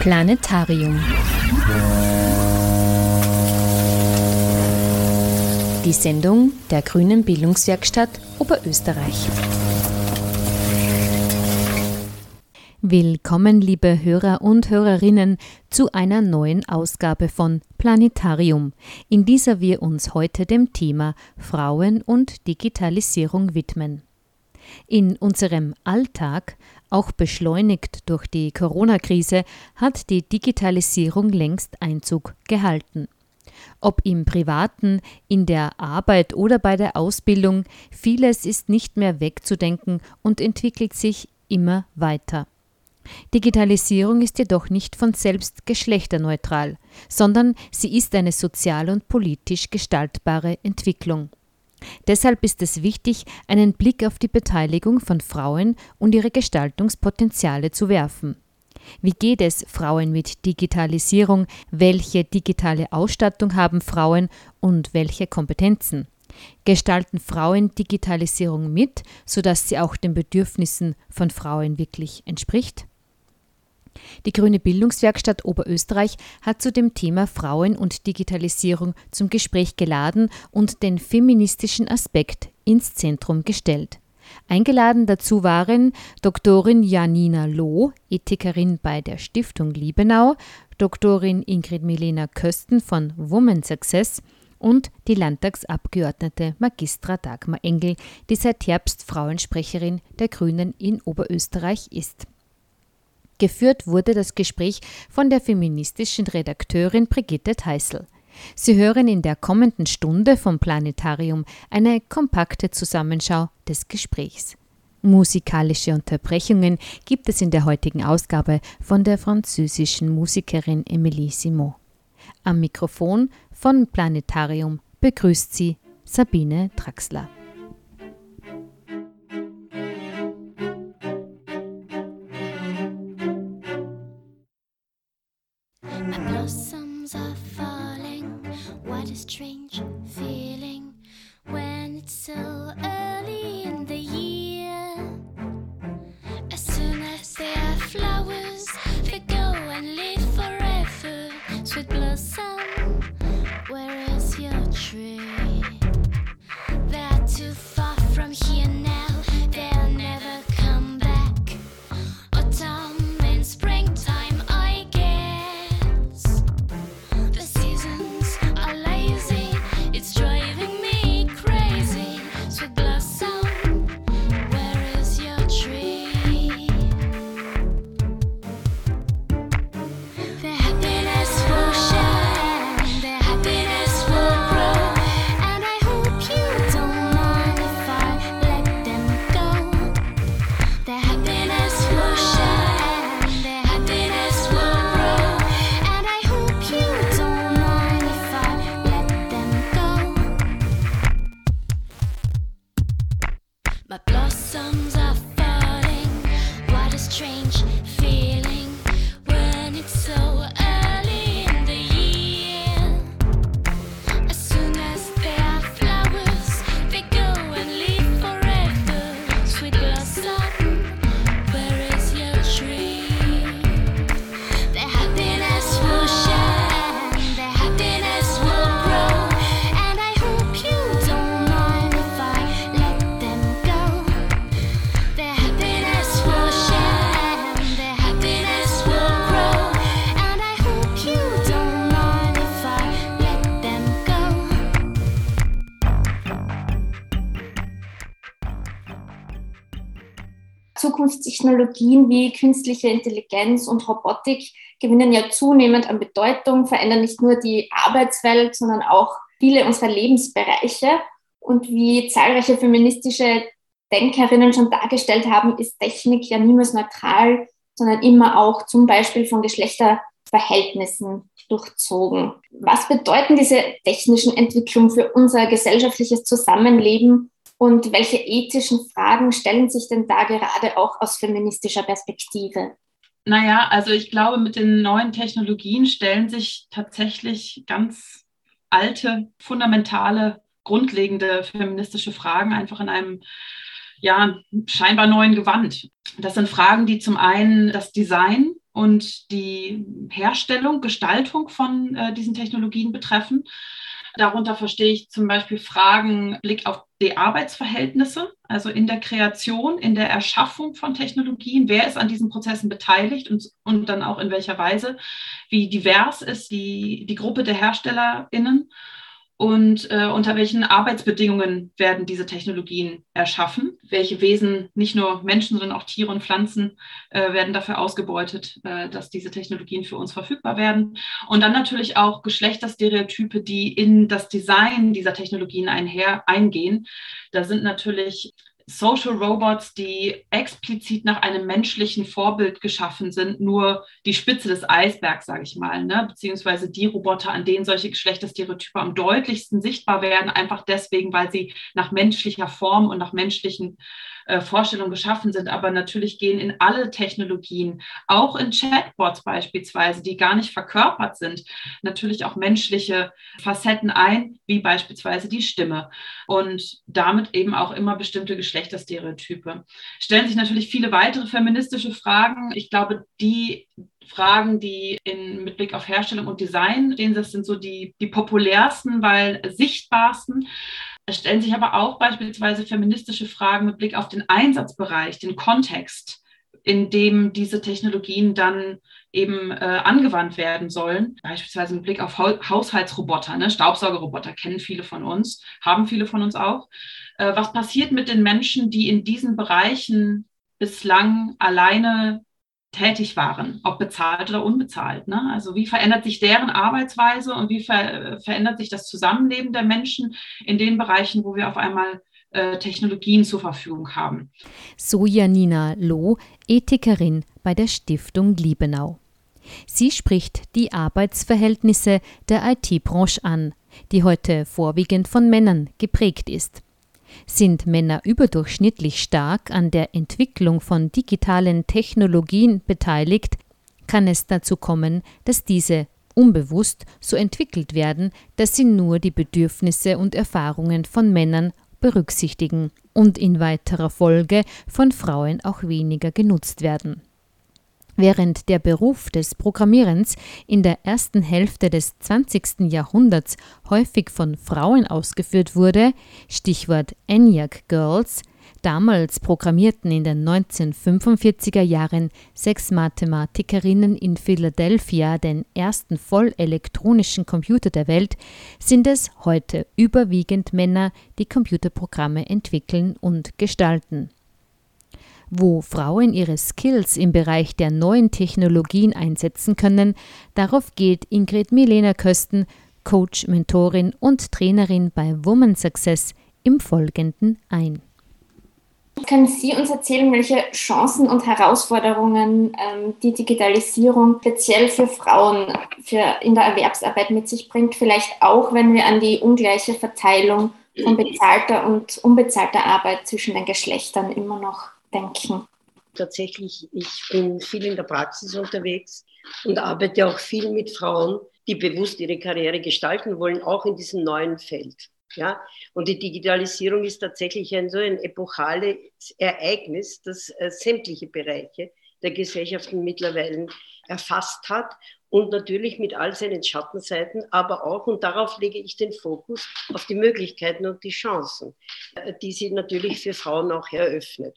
Planetarium. Die Sendung der Grünen Bildungswerkstatt Oberösterreich. Willkommen, liebe Hörer und Hörerinnen, zu einer neuen Ausgabe von Planetarium, in dieser wir uns heute dem Thema Frauen und Digitalisierung widmen. In unserem Alltag, auch beschleunigt durch die Corona-Krise, hat die Digitalisierung längst Einzug gehalten. Ob im privaten, in der Arbeit oder bei der Ausbildung, vieles ist nicht mehr wegzudenken und entwickelt sich immer weiter. Digitalisierung ist jedoch nicht von selbst geschlechterneutral, sondern sie ist eine sozial und politisch gestaltbare Entwicklung. Deshalb ist es wichtig, einen Blick auf die Beteiligung von Frauen und ihre Gestaltungspotenziale zu werfen. Wie geht es Frauen mit Digitalisierung? Welche digitale Ausstattung haben Frauen und welche Kompetenzen? Gestalten Frauen Digitalisierung mit, sodass sie auch den Bedürfnissen von Frauen wirklich entspricht? Die Grüne Bildungswerkstatt Oberösterreich hat zu dem Thema Frauen und Digitalisierung zum Gespräch geladen und den feministischen Aspekt ins Zentrum gestellt. Eingeladen dazu waren Doktorin Janina Loh, Ethikerin bei der Stiftung Liebenau, Doktorin Ingrid Milena Kösten von Women Success und die Landtagsabgeordnete Magistra Dagmar Engel, die seit Herbst Frauensprecherin der Grünen in Oberösterreich ist. Geführt wurde das Gespräch von der feministischen Redakteurin Brigitte Theißl. Sie hören in der kommenden Stunde vom Planetarium eine kompakte Zusammenschau des Gesprächs. Musikalische Unterbrechungen gibt es in der heutigen Ausgabe von der französischen Musikerin Emilie Simon. Am Mikrofon von Planetarium begrüßt sie Sabine Draxler. Zukunftstechnologien wie künstliche Intelligenz und Robotik gewinnen ja zunehmend an Bedeutung, verändern nicht nur die Arbeitswelt, sondern auch viele unserer Lebensbereiche. Und wie zahlreiche feministische Denkerinnen schon dargestellt haben, ist Technik ja niemals neutral, sondern immer auch zum Beispiel von Geschlechterverhältnissen durchzogen. Was bedeuten diese technischen Entwicklungen für unser gesellschaftliches Zusammenleben und welche ethischen Fragen stellen sich denn da gerade auch aus feministischer Perspektive? Naja, also ich glaube, mit den neuen Technologien stellen sich tatsächlich ganz alte, fundamentale, grundlegende feministische Fragen einfach in einem ja, scheinbar neuen Gewand. Das sind Fragen, die zum einen das Design und die Herstellung, Gestaltung von äh, diesen Technologien betreffen. Darunter verstehe ich zum Beispiel Fragen Blick auf die Arbeitsverhältnisse, also in der Kreation, in der Erschaffung von Technologien. Wer ist an diesen Prozessen beteiligt und, und dann auch in welcher Weise? Wie divers ist die, die Gruppe der HerstellerInnen? Und äh, unter welchen Arbeitsbedingungen werden diese Technologien erschaffen? Welche Wesen, nicht nur Menschen, sondern auch Tiere und Pflanzen, äh, werden dafür ausgebeutet, äh, dass diese Technologien für uns verfügbar werden? Und dann natürlich auch Geschlechterstereotype, die in das Design dieser Technologien einher eingehen. Da sind natürlich Social Robots, die explizit nach einem menschlichen Vorbild geschaffen sind, nur die Spitze des Eisbergs, sage ich mal, ne? beziehungsweise die Roboter, an denen solche Geschlechterstereotype am deutlichsten sichtbar werden, einfach deswegen, weil sie nach menschlicher Form und nach menschlichen äh, Vorstellungen geschaffen sind, aber natürlich gehen in alle Technologien, auch in Chatbots beispielsweise, die gar nicht verkörpert sind, natürlich auch menschliche Facetten ein, wie beispielsweise die Stimme und damit eben auch immer bestimmte Geschlechterstereotype. Stellen sich natürlich viele weitere feministische Fragen. Ich glaube, die Fragen, die in, mit Blick auf Herstellung und Design stehen, das sind so die, die populärsten, weil sichtbarsten. Es stellen sich aber auch beispielsweise feministische Fragen mit Blick auf den Einsatzbereich, den Kontext, in dem diese Technologien dann eben äh, angewandt werden sollen. Beispielsweise mit Blick auf Haushaltsroboter, ne? Staubsaugerroboter kennen viele von uns, haben viele von uns auch. Äh, was passiert mit den Menschen, die in diesen Bereichen bislang alleine tätig waren, ob bezahlt oder unbezahlt. Ne? Also wie verändert sich deren Arbeitsweise und wie ver verändert sich das Zusammenleben der Menschen in den Bereichen, wo wir auf einmal äh, Technologien zur Verfügung haben. So Janina Loh, Ethikerin bei der Stiftung Liebenau. Sie spricht die Arbeitsverhältnisse der IT-Branche an, die heute vorwiegend von Männern geprägt ist. Sind Männer überdurchschnittlich stark an der Entwicklung von digitalen Technologien beteiligt, kann es dazu kommen, dass diese unbewusst so entwickelt werden, dass sie nur die Bedürfnisse und Erfahrungen von Männern berücksichtigen und in weiterer Folge von Frauen auch weniger genutzt werden. Während der Beruf des Programmierens in der ersten Hälfte des 20. Jahrhunderts häufig von Frauen ausgeführt wurde, Stichwort ENIAC Girls, damals programmierten in den 1945er Jahren sechs Mathematikerinnen in Philadelphia den ersten vollelektronischen Computer der Welt, sind es heute überwiegend Männer, die Computerprogramme entwickeln und gestalten wo Frauen ihre Skills im Bereich der neuen Technologien einsetzen können, darauf geht Ingrid Milena Kösten, Coach, Mentorin und Trainerin bei Woman Success im Folgenden ein. Können Sie uns erzählen, welche Chancen und Herausforderungen ähm, die Digitalisierung speziell für Frauen für in der Erwerbsarbeit mit sich bringt? Vielleicht auch, wenn wir an die ungleiche Verteilung von bezahlter und unbezahlter Arbeit zwischen den Geschlechtern immer noch denken? Tatsächlich, ich bin viel in der Praxis unterwegs und arbeite auch viel mit Frauen, die bewusst ihre Karriere gestalten wollen, auch in diesem neuen Feld. Ja, und die Digitalisierung ist tatsächlich ein so ein epochales Ereignis, das äh, sämtliche Bereiche der Gesellschaften mittlerweile erfasst hat und natürlich mit all seinen Schattenseiten, aber auch, und darauf lege ich den Fokus, auf die Möglichkeiten und die Chancen, äh, die sie natürlich für Frauen auch eröffnet.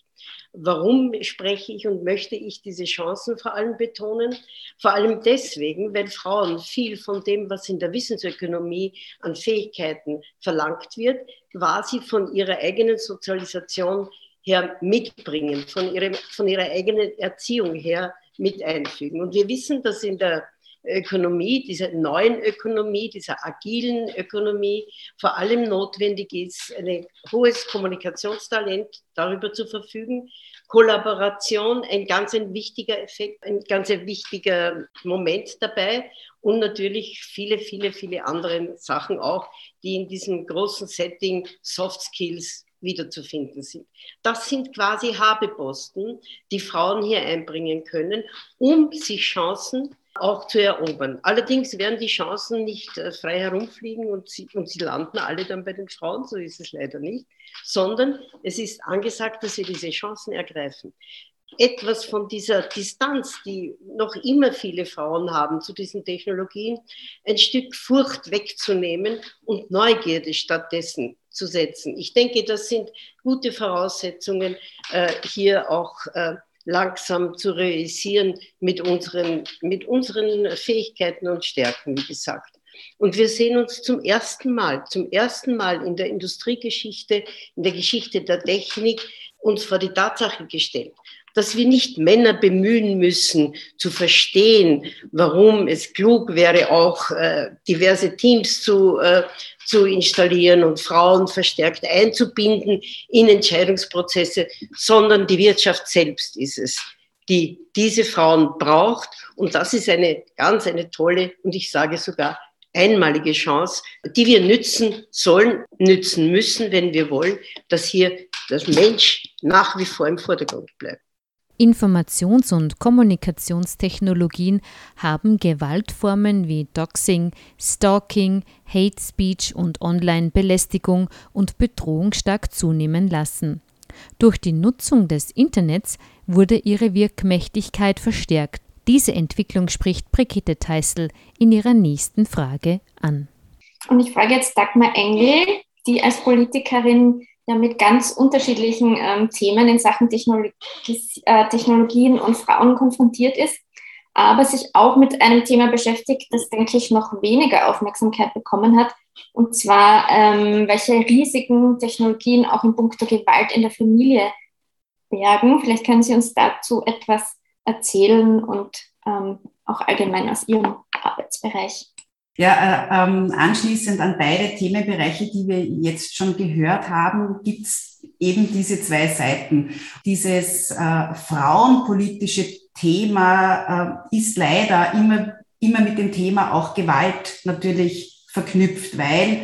Warum spreche ich und möchte ich diese Chancen vor allem betonen? Vor allem deswegen, weil Frauen viel von dem, was in der Wissensökonomie an Fähigkeiten verlangt wird, quasi von ihrer eigenen Sozialisation her mitbringen, von, ihrem, von ihrer eigenen Erziehung her mit einfügen. Und wir wissen, dass in der Ökonomie, dieser neuen Ökonomie, dieser agilen Ökonomie vor allem notwendig ist, ein hohes Kommunikationstalent darüber zu verfügen. Kollaboration, ein ganz ein wichtiger Effekt, ein ganz ein wichtiger Moment dabei und natürlich viele, viele, viele andere Sachen auch, die in diesem großen Setting Soft Skills wiederzufinden sind. Das sind quasi Habeposten, die Frauen hier einbringen können, um sich Chancen auch zu erobern. Allerdings werden die Chancen nicht äh, frei herumfliegen und sie, und sie landen alle dann bei den Frauen, so ist es leider nicht, sondern es ist angesagt, dass sie diese Chancen ergreifen. etwas von dieser Distanz, die noch immer viele Frauen haben zu diesen Technologien, ein Stück Furcht wegzunehmen und Neugierde stattdessen zu setzen. Ich denke, das sind gute Voraussetzungen, äh, hier auch äh, langsam zu realisieren mit unseren, mit unseren Fähigkeiten und Stärken, wie gesagt. Und wir sehen uns zum ersten Mal, zum ersten Mal in der Industriegeschichte, in der Geschichte der Technik, uns vor die Tatsache gestellt, dass wir nicht Männer bemühen müssen, zu verstehen, warum es klug wäre, auch äh, diverse Teams zu, äh, zu installieren und Frauen verstärkt einzubinden in Entscheidungsprozesse, sondern die Wirtschaft selbst ist es, die diese Frauen braucht. Und das ist eine ganz, eine tolle und ich sage sogar einmalige Chance, die wir nützen sollen, nützen müssen, wenn wir wollen, dass hier das Mensch nach wie vor im Vordergrund bleibt. Informations- und Kommunikationstechnologien haben Gewaltformen wie Doxing, Stalking, Hate Speech und Online-Belästigung und Bedrohung stark zunehmen lassen. Durch die Nutzung des Internets wurde ihre Wirkmächtigkeit verstärkt. Diese Entwicklung spricht Brigitte Teissel in ihrer nächsten Frage an. Und ich frage jetzt Dagmar Engel, die als Politikerin ja mit ganz unterschiedlichen ähm, Themen in Sachen Technologie, äh, Technologien und Frauen konfrontiert ist, aber sich auch mit einem Thema beschäftigt, das, denke ich, noch weniger Aufmerksamkeit bekommen hat, und zwar, ähm, welche Risiken Technologien auch in puncto Gewalt in der Familie bergen. Vielleicht können Sie uns dazu etwas erzählen und ähm, auch allgemein aus Ihrem Arbeitsbereich. Ja, äh, ähm, anschließend an beide Themenbereiche, die wir jetzt schon gehört haben, gibt es eben diese zwei Seiten. Dieses äh, frauenpolitische Thema äh, ist leider immer, immer mit dem Thema auch Gewalt natürlich verknüpft, weil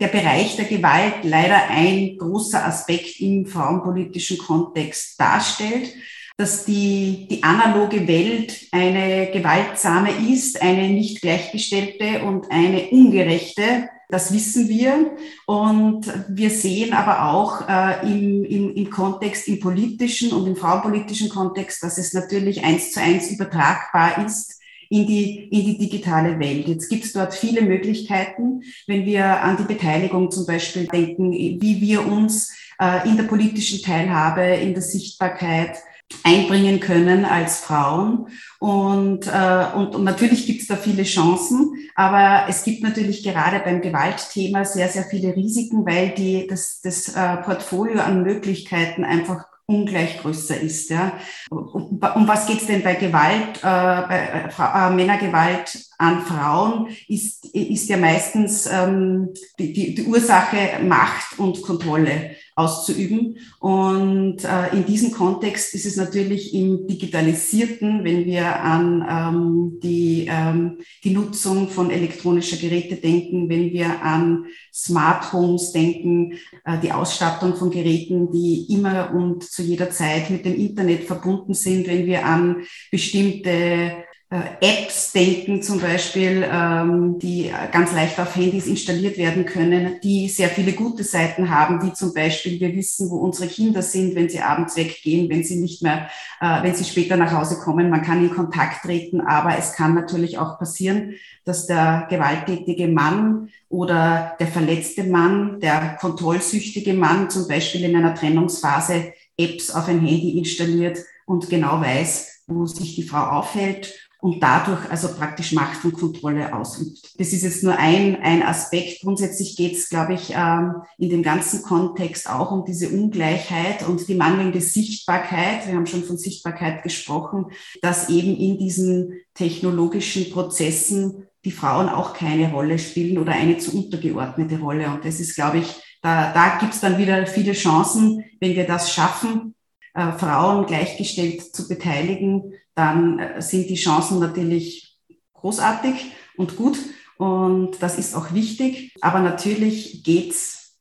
der Bereich der Gewalt leider ein großer Aspekt im frauenpolitischen Kontext darstellt dass die, die analoge Welt eine gewaltsame ist, eine nicht gleichgestellte und eine ungerechte. Das wissen wir. Und wir sehen aber auch äh, im, im, im Kontext, im politischen und im frauenpolitischen Kontext, dass es natürlich eins zu eins übertragbar ist in die, in die digitale Welt. Jetzt gibt es dort viele Möglichkeiten, wenn wir an die Beteiligung zum Beispiel denken, wie wir uns äh, in der politischen Teilhabe, in der Sichtbarkeit, einbringen können als Frauen. Und, äh, und, und natürlich gibt es da viele Chancen, aber es gibt natürlich gerade beim Gewaltthema sehr, sehr viele Risiken, weil die, das, das äh, Portfolio an Möglichkeiten einfach ungleich größer ist. Ja. Um, um was geht es denn bei Gewalt, äh, bei äh, Männergewalt an Frauen, ist, ist ja meistens ähm, die, die, die Ursache Macht und Kontrolle auszuüben. Und äh, in diesem Kontext ist es natürlich im Digitalisierten, wenn wir an ähm, die, ähm, die Nutzung von elektronischer Geräte denken, wenn wir an Smart Homes denken, äh, die Ausstattung von Geräten, die immer und zu jeder Zeit mit dem Internet verbunden sind, wenn wir an bestimmte Apps denken, zum Beispiel, ähm, die ganz leicht auf Handys installiert werden können, die sehr viele gute Seiten haben, wie zum Beispiel, wir wissen, wo unsere Kinder sind, wenn sie abends weggehen, wenn sie nicht mehr, äh, wenn sie später nach Hause kommen. Man kann in Kontakt treten, aber es kann natürlich auch passieren, dass der gewalttätige Mann oder der verletzte Mann, der kontrollsüchtige Mann zum Beispiel in einer Trennungsphase Apps auf ein Handy installiert und genau weiß, wo sich die Frau aufhält und dadurch also praktisch Macht und Kontrolle ausübt. Das ist jetzt nur ein, ein Aspekt. Grundsätzlich geht es, glaube ich, ähm, in dem ganzen Kontext auch um diese Ungleichheit und die mangelnde Sichtbarkeit. Wir haben schon von Sichtbarkeit gesprochen, dass eben in diesen technologischen Prozessen die Frauen auch keine Rolle spielen oder eine zu untergeordnete Rolle. Und das ist, glaube ich, da, da gibt es dann wieder viele Chancen, wenn wir das schaffen, äh, Frauen gleichgestellt zu beteiligen, dann äh, sind die Chancen natürlich großartig und gut. Und das ist auch wichtig. Aber natürlich geht es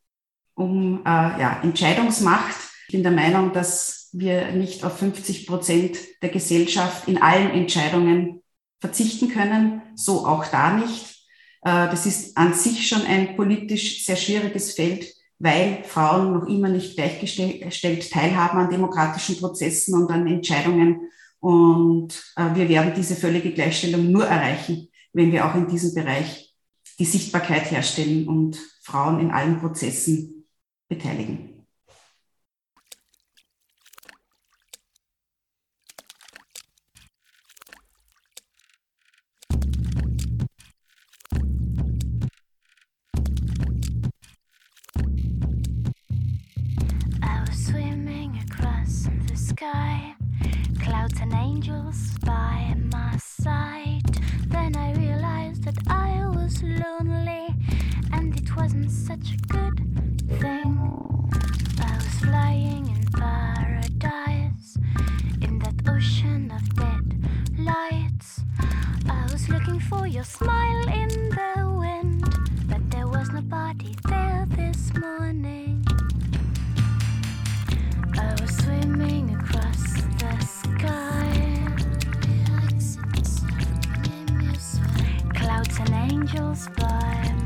um äh, ja, Entscheidungsmacht. Ich bin der Meinung, dass wir nicht auf 50 Prozent der Gesellschaft in allen Entscheidungen verzichten können. So auch da nicht. Äh, das ist an sich schon ein politisch sehr schwieriges Feld, weil Frauen noch immer nicht gleichgestellt teilhaben an demokratischen Prozessen und an Entscheidungen. Und äh, wir werden diese völlige Gleichstellung nur erreichen, wenn wir auch in diesem Bereich die Sichtbarkeit herstellen und Frauen in allen Prozessen beteiligen. sky, clouds and angels by my side. Then I realized that I was lonely, and it wasn't such a good thing. I was flying in paradise, in that ocean of dead lights. I was looking for your smile in the wind, but there was nobody there this morning. angels fly.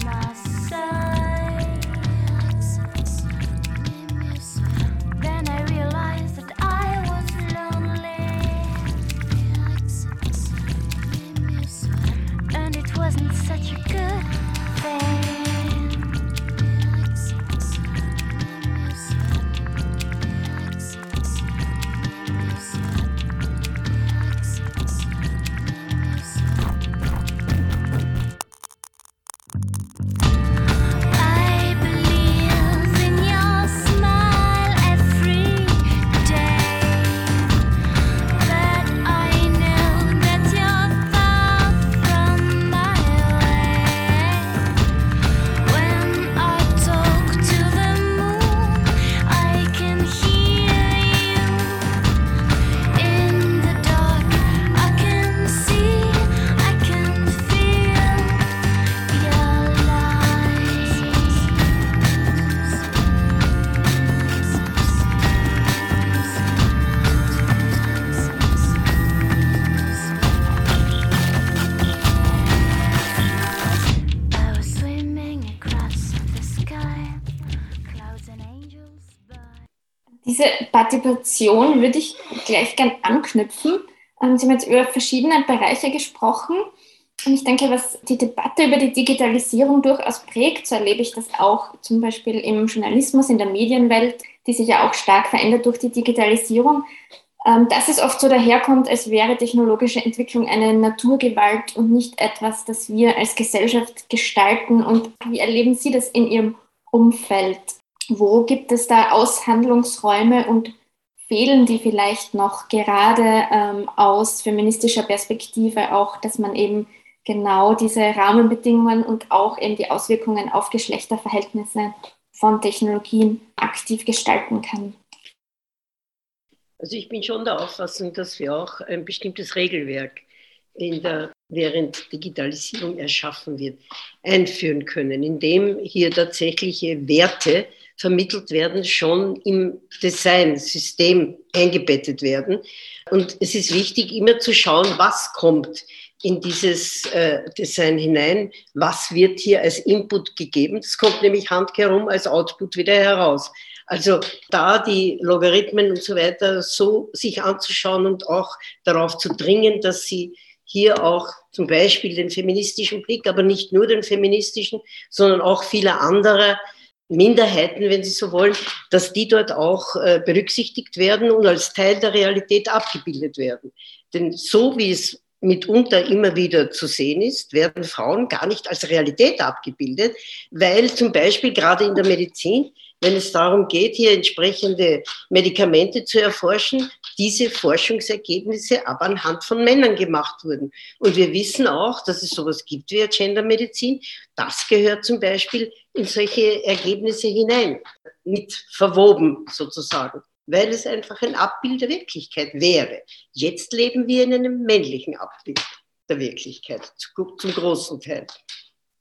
Partizipation würde ich gleich gern anknüpfen. Ähm, Sie haben jetzt über verschiedene Bereiche gesprochen. Und ich denke, was die Debatte über die Digitalisierung durchaus prägt, so erlebe ich das auch zum Beispiel im Journalismus, in der Medienwelt, die sich ja auch stark verändert durch die Digitalisierung, ähm, dass es oft so daherkommt, als wäre technologische Entwicklung eine Naturgewalt und nicht etwas, das wir als Gesellschaft gestalten. Und wie erleben Sie das in Ihrem Umfeld? Wo gibt es da Aushandlungsräume und fehlen die vielleicht noch gerade ähm, aus feministischer Perspektive auch, dass man eben genau diese Rahmenbedingungen und auch eben die Auswirkungen auf Geschlechterverhältnisse von Technologien aktiv gestalten kann? Also ich bin schon der Auffassung, dass wir auch ein bestimmtes Regelwerk in der, während Digitalisierung erschaffen wird, einführen können, indem hier tatsächliche Werte vermittelt werden, schon im Designsystem eingebettet werden. Und es ist wichtig, immer zu schauen, was kommt in dieses äh, Design hinein, was wird hier als Input gegeben. Das kommt nämlich handkehrum als Output wieder heraus. Also da die Logarithmen und so weiter so sich anzuschauen und auch darauf zu dringen, dass sie hier auch zum Beispiel den feministischen Blick, aber nicht nur den feministischen, sondern auch viele andere Minderheiten, wenn Sie so wollen, dass die dort auch äh, berücksichtigt werden und als Teil der Realität abgebildet werden. Denn so wie es mitunter immer wieder zu sehen ist, werden Frauen gar nicht als Realität abgebildet, weil zum Beispiel gerade in der Medizin, wenn es darum geht, hier entsprechende Medikamente zu erforschen, diese Forschungsergebnisse aber anhand von Männern gemacht wurden. Und wir wissen auch, dass es sowas gibt wie Gendermedizin. Das gehört zum Beispiel in solche Ergebnisse hinein, mit verwoben sozusagen weil es einfach ein Abbild der Wirklichkeit wäre. Jetzt leben wir in einem männlichen Abbild der Wirklichkeit, zum großen Teil.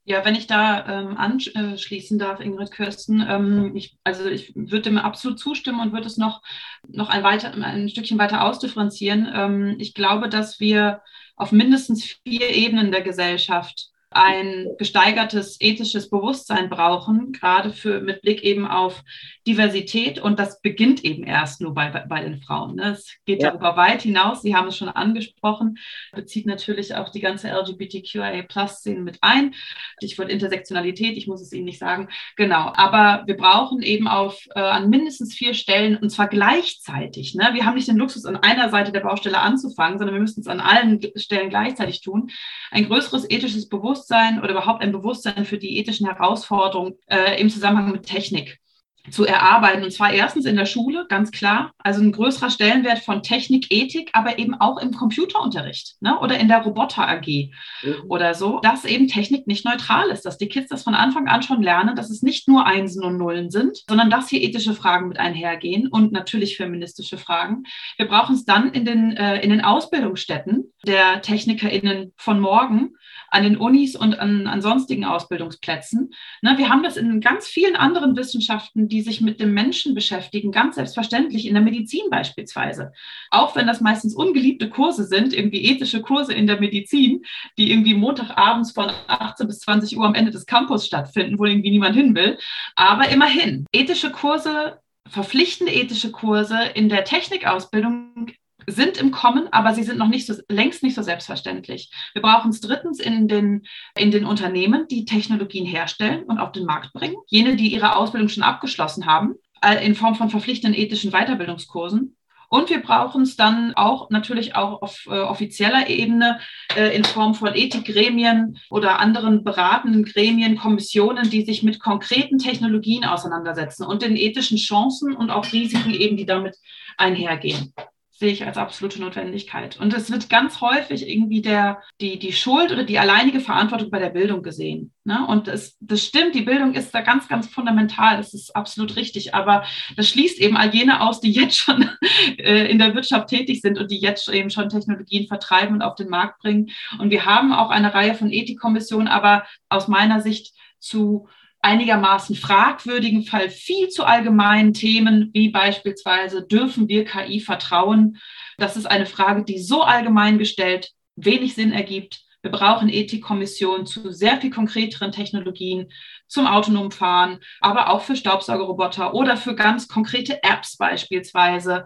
Ja, wenn ich da ähm, anschließen darf, Ingrid Kirsten, ähm, ich, also ich würde dem absolut zustimmen und würde es noch, noch ein, weiter, ein Stückchen weiter ausdifferenzieren. Ähm, ich glaube, dass wir auf mindestens vier Ebenen der Gesellschaft ein gesteigertes ethisches Bewusstsein brauchen, gerade für, mit Blick eben auf Diversität. Und das beginnt eben erst nur bei, bei den Frauen. Ne? Es geht ja. darüber weit hinaus. Sie haben es schon angesprochen, bezieht natürlich auch die ganze LGBTQIA-Plus-Szene mit ein. Ich wollte Intersektionalität, ich muss es Ihnen nicht sagen. Genau. Aber wir brauchen eben auf, äh, an mindestens vier Stellen und zwar gleichzeitig. Ne? Wir haben nicht den Luxus, an einer Seite der Baustelle anzufangen, sondern wir müssen es an allen Stellen gleichzeitig tun. Ein größeres ethisches Bewusstsein oder überhaupt ein Bewusstsein für die ethischen Herausforderungen äh, im Zusammenhang mit Technik zu erarbeiten. Und zwar erstens in der Schule, ganz klar. Also ein größerer Stellenwert von Technik, Ethik, aber eben auch im Computerunterricht ne? oder in der Roboter AG mhm. oder so, dass eben Technik nicht neutral ist, dass die Kids das von Anfang an schon lernen, dass es nicht nur Einsen und Nullen sind, sondern dass hier ethische Fragen mit einhergehen und natürlich feministische Fragen. Wir brauchen es dann in den, äh, in den Ausbildungsstätten der TechnikerInnen von morgen, an den Unis und an, an sonstigen Ausbildungsplätzen. Ne, wir haben das in ganz vielen anderen Wissenschaften, die sich mit dem Menschen beschäftigen, ganz selbstverständlich in der Medizin beispielsweise. Auch wenn das meistens ungeliebte Kurse sind, irgendwie ethische Kurse in der Medizin, die irgendwie Montagabends von 18 bis 20 Uhr am Ende des Campus stattfinden, wo irgendwie niemand hin will. Aber immerhin, ethische Kurse verpflichtende ethische Kurse in der Technikausbildung sind im Kommen, aber sie sind noch nicht so, längst nicht so selbstverständlich. Wir brauchen es drittens in den, in den Unternehmen, die Technologien herstellen und auf den Markt bringen. Jene, die ihre Ausbildung schon abgeschlossen haben, in Form von verpflichtenden ethischen Weiterbildungskursen. Und wir brauchen es dann auch natürlich auch auf äh, offizieller Ebene äh, in Form von Ethikgremien oder anderen beratenden Gremien, Kommissionen, die sich mit konkreten Technologien auseinandersetzen und den ethischen Chancen und auch Risiken eben, die damit einhergehen sehe ich als absolute Notwendigkeit. Und es wird ganz häufig irgendwie der, die, die Schuld oder die alleinige Verantwortung bei der Bildung gesehen. Ne? Und es, das stimmt, die Bildung ist da ganz, ganz fundamental. Das ist absolut richtig. Aber das schließt eben all jene aus, die jetzt schon äh, in der Wirtschaft tätig sind und die jetzt eben schon Technologien vertreiben und auf den Markt bringen. Und wir haben auch eine Reihe von Ethikkommissionen, aber aus meiner Sicht zu einigermaßen fragwürdigen Fall viel zu allgemeinen Themen, wie beispielsweise, dürfen wir KI vertrauen? Das ist eine Frage, die so allgemein gestellt wenig Sinn ergibt. Wir brauchen Ethikkommissionen zu sehr viel konkreteren Technologien, zum autonomen Fahren, aber auch für Staubsaugerroboter oder für ganz konkrete Apps beispielsweise.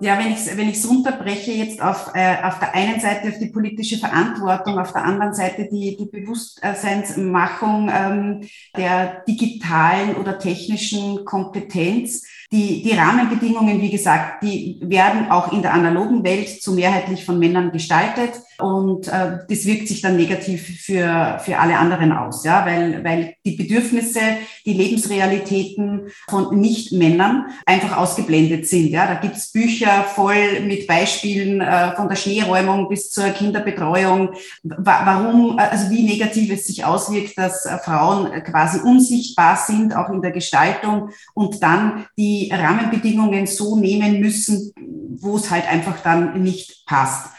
Ja, wenn ich es wenn ich's runterbreche jetzt auf, äh, auf der einen Seite auf die politische Verantwortung, auf der anderen Seite die, die Bewusstseinsmachung ähm, der digitalen oder technischen Kompetenz, die, die Rahmenbedingungen, wie gesagt, die werden auch in der analogen Welt zu mehrheitlich von Männern gestaltet und äh, das wirkt sich dann negativ für, für alle anderen aus, ja, weil, weil die Bedürfnisse, die Lebensrealitäten von Nicht-Männern einfach ausgeblendet sind. Ja, da gibt's Bücher voll mit Beispielen äh, von der Schneeräumung bis zur Kinderbetreuung, warum, also wie negativ es sich auswirkt, dass äh, Frauen quasi unsichtbar sind, auch in der Gestaltung und dann die Rahmenbedingungen so nehmen müssen, wo es halt einfach dann nicht passt.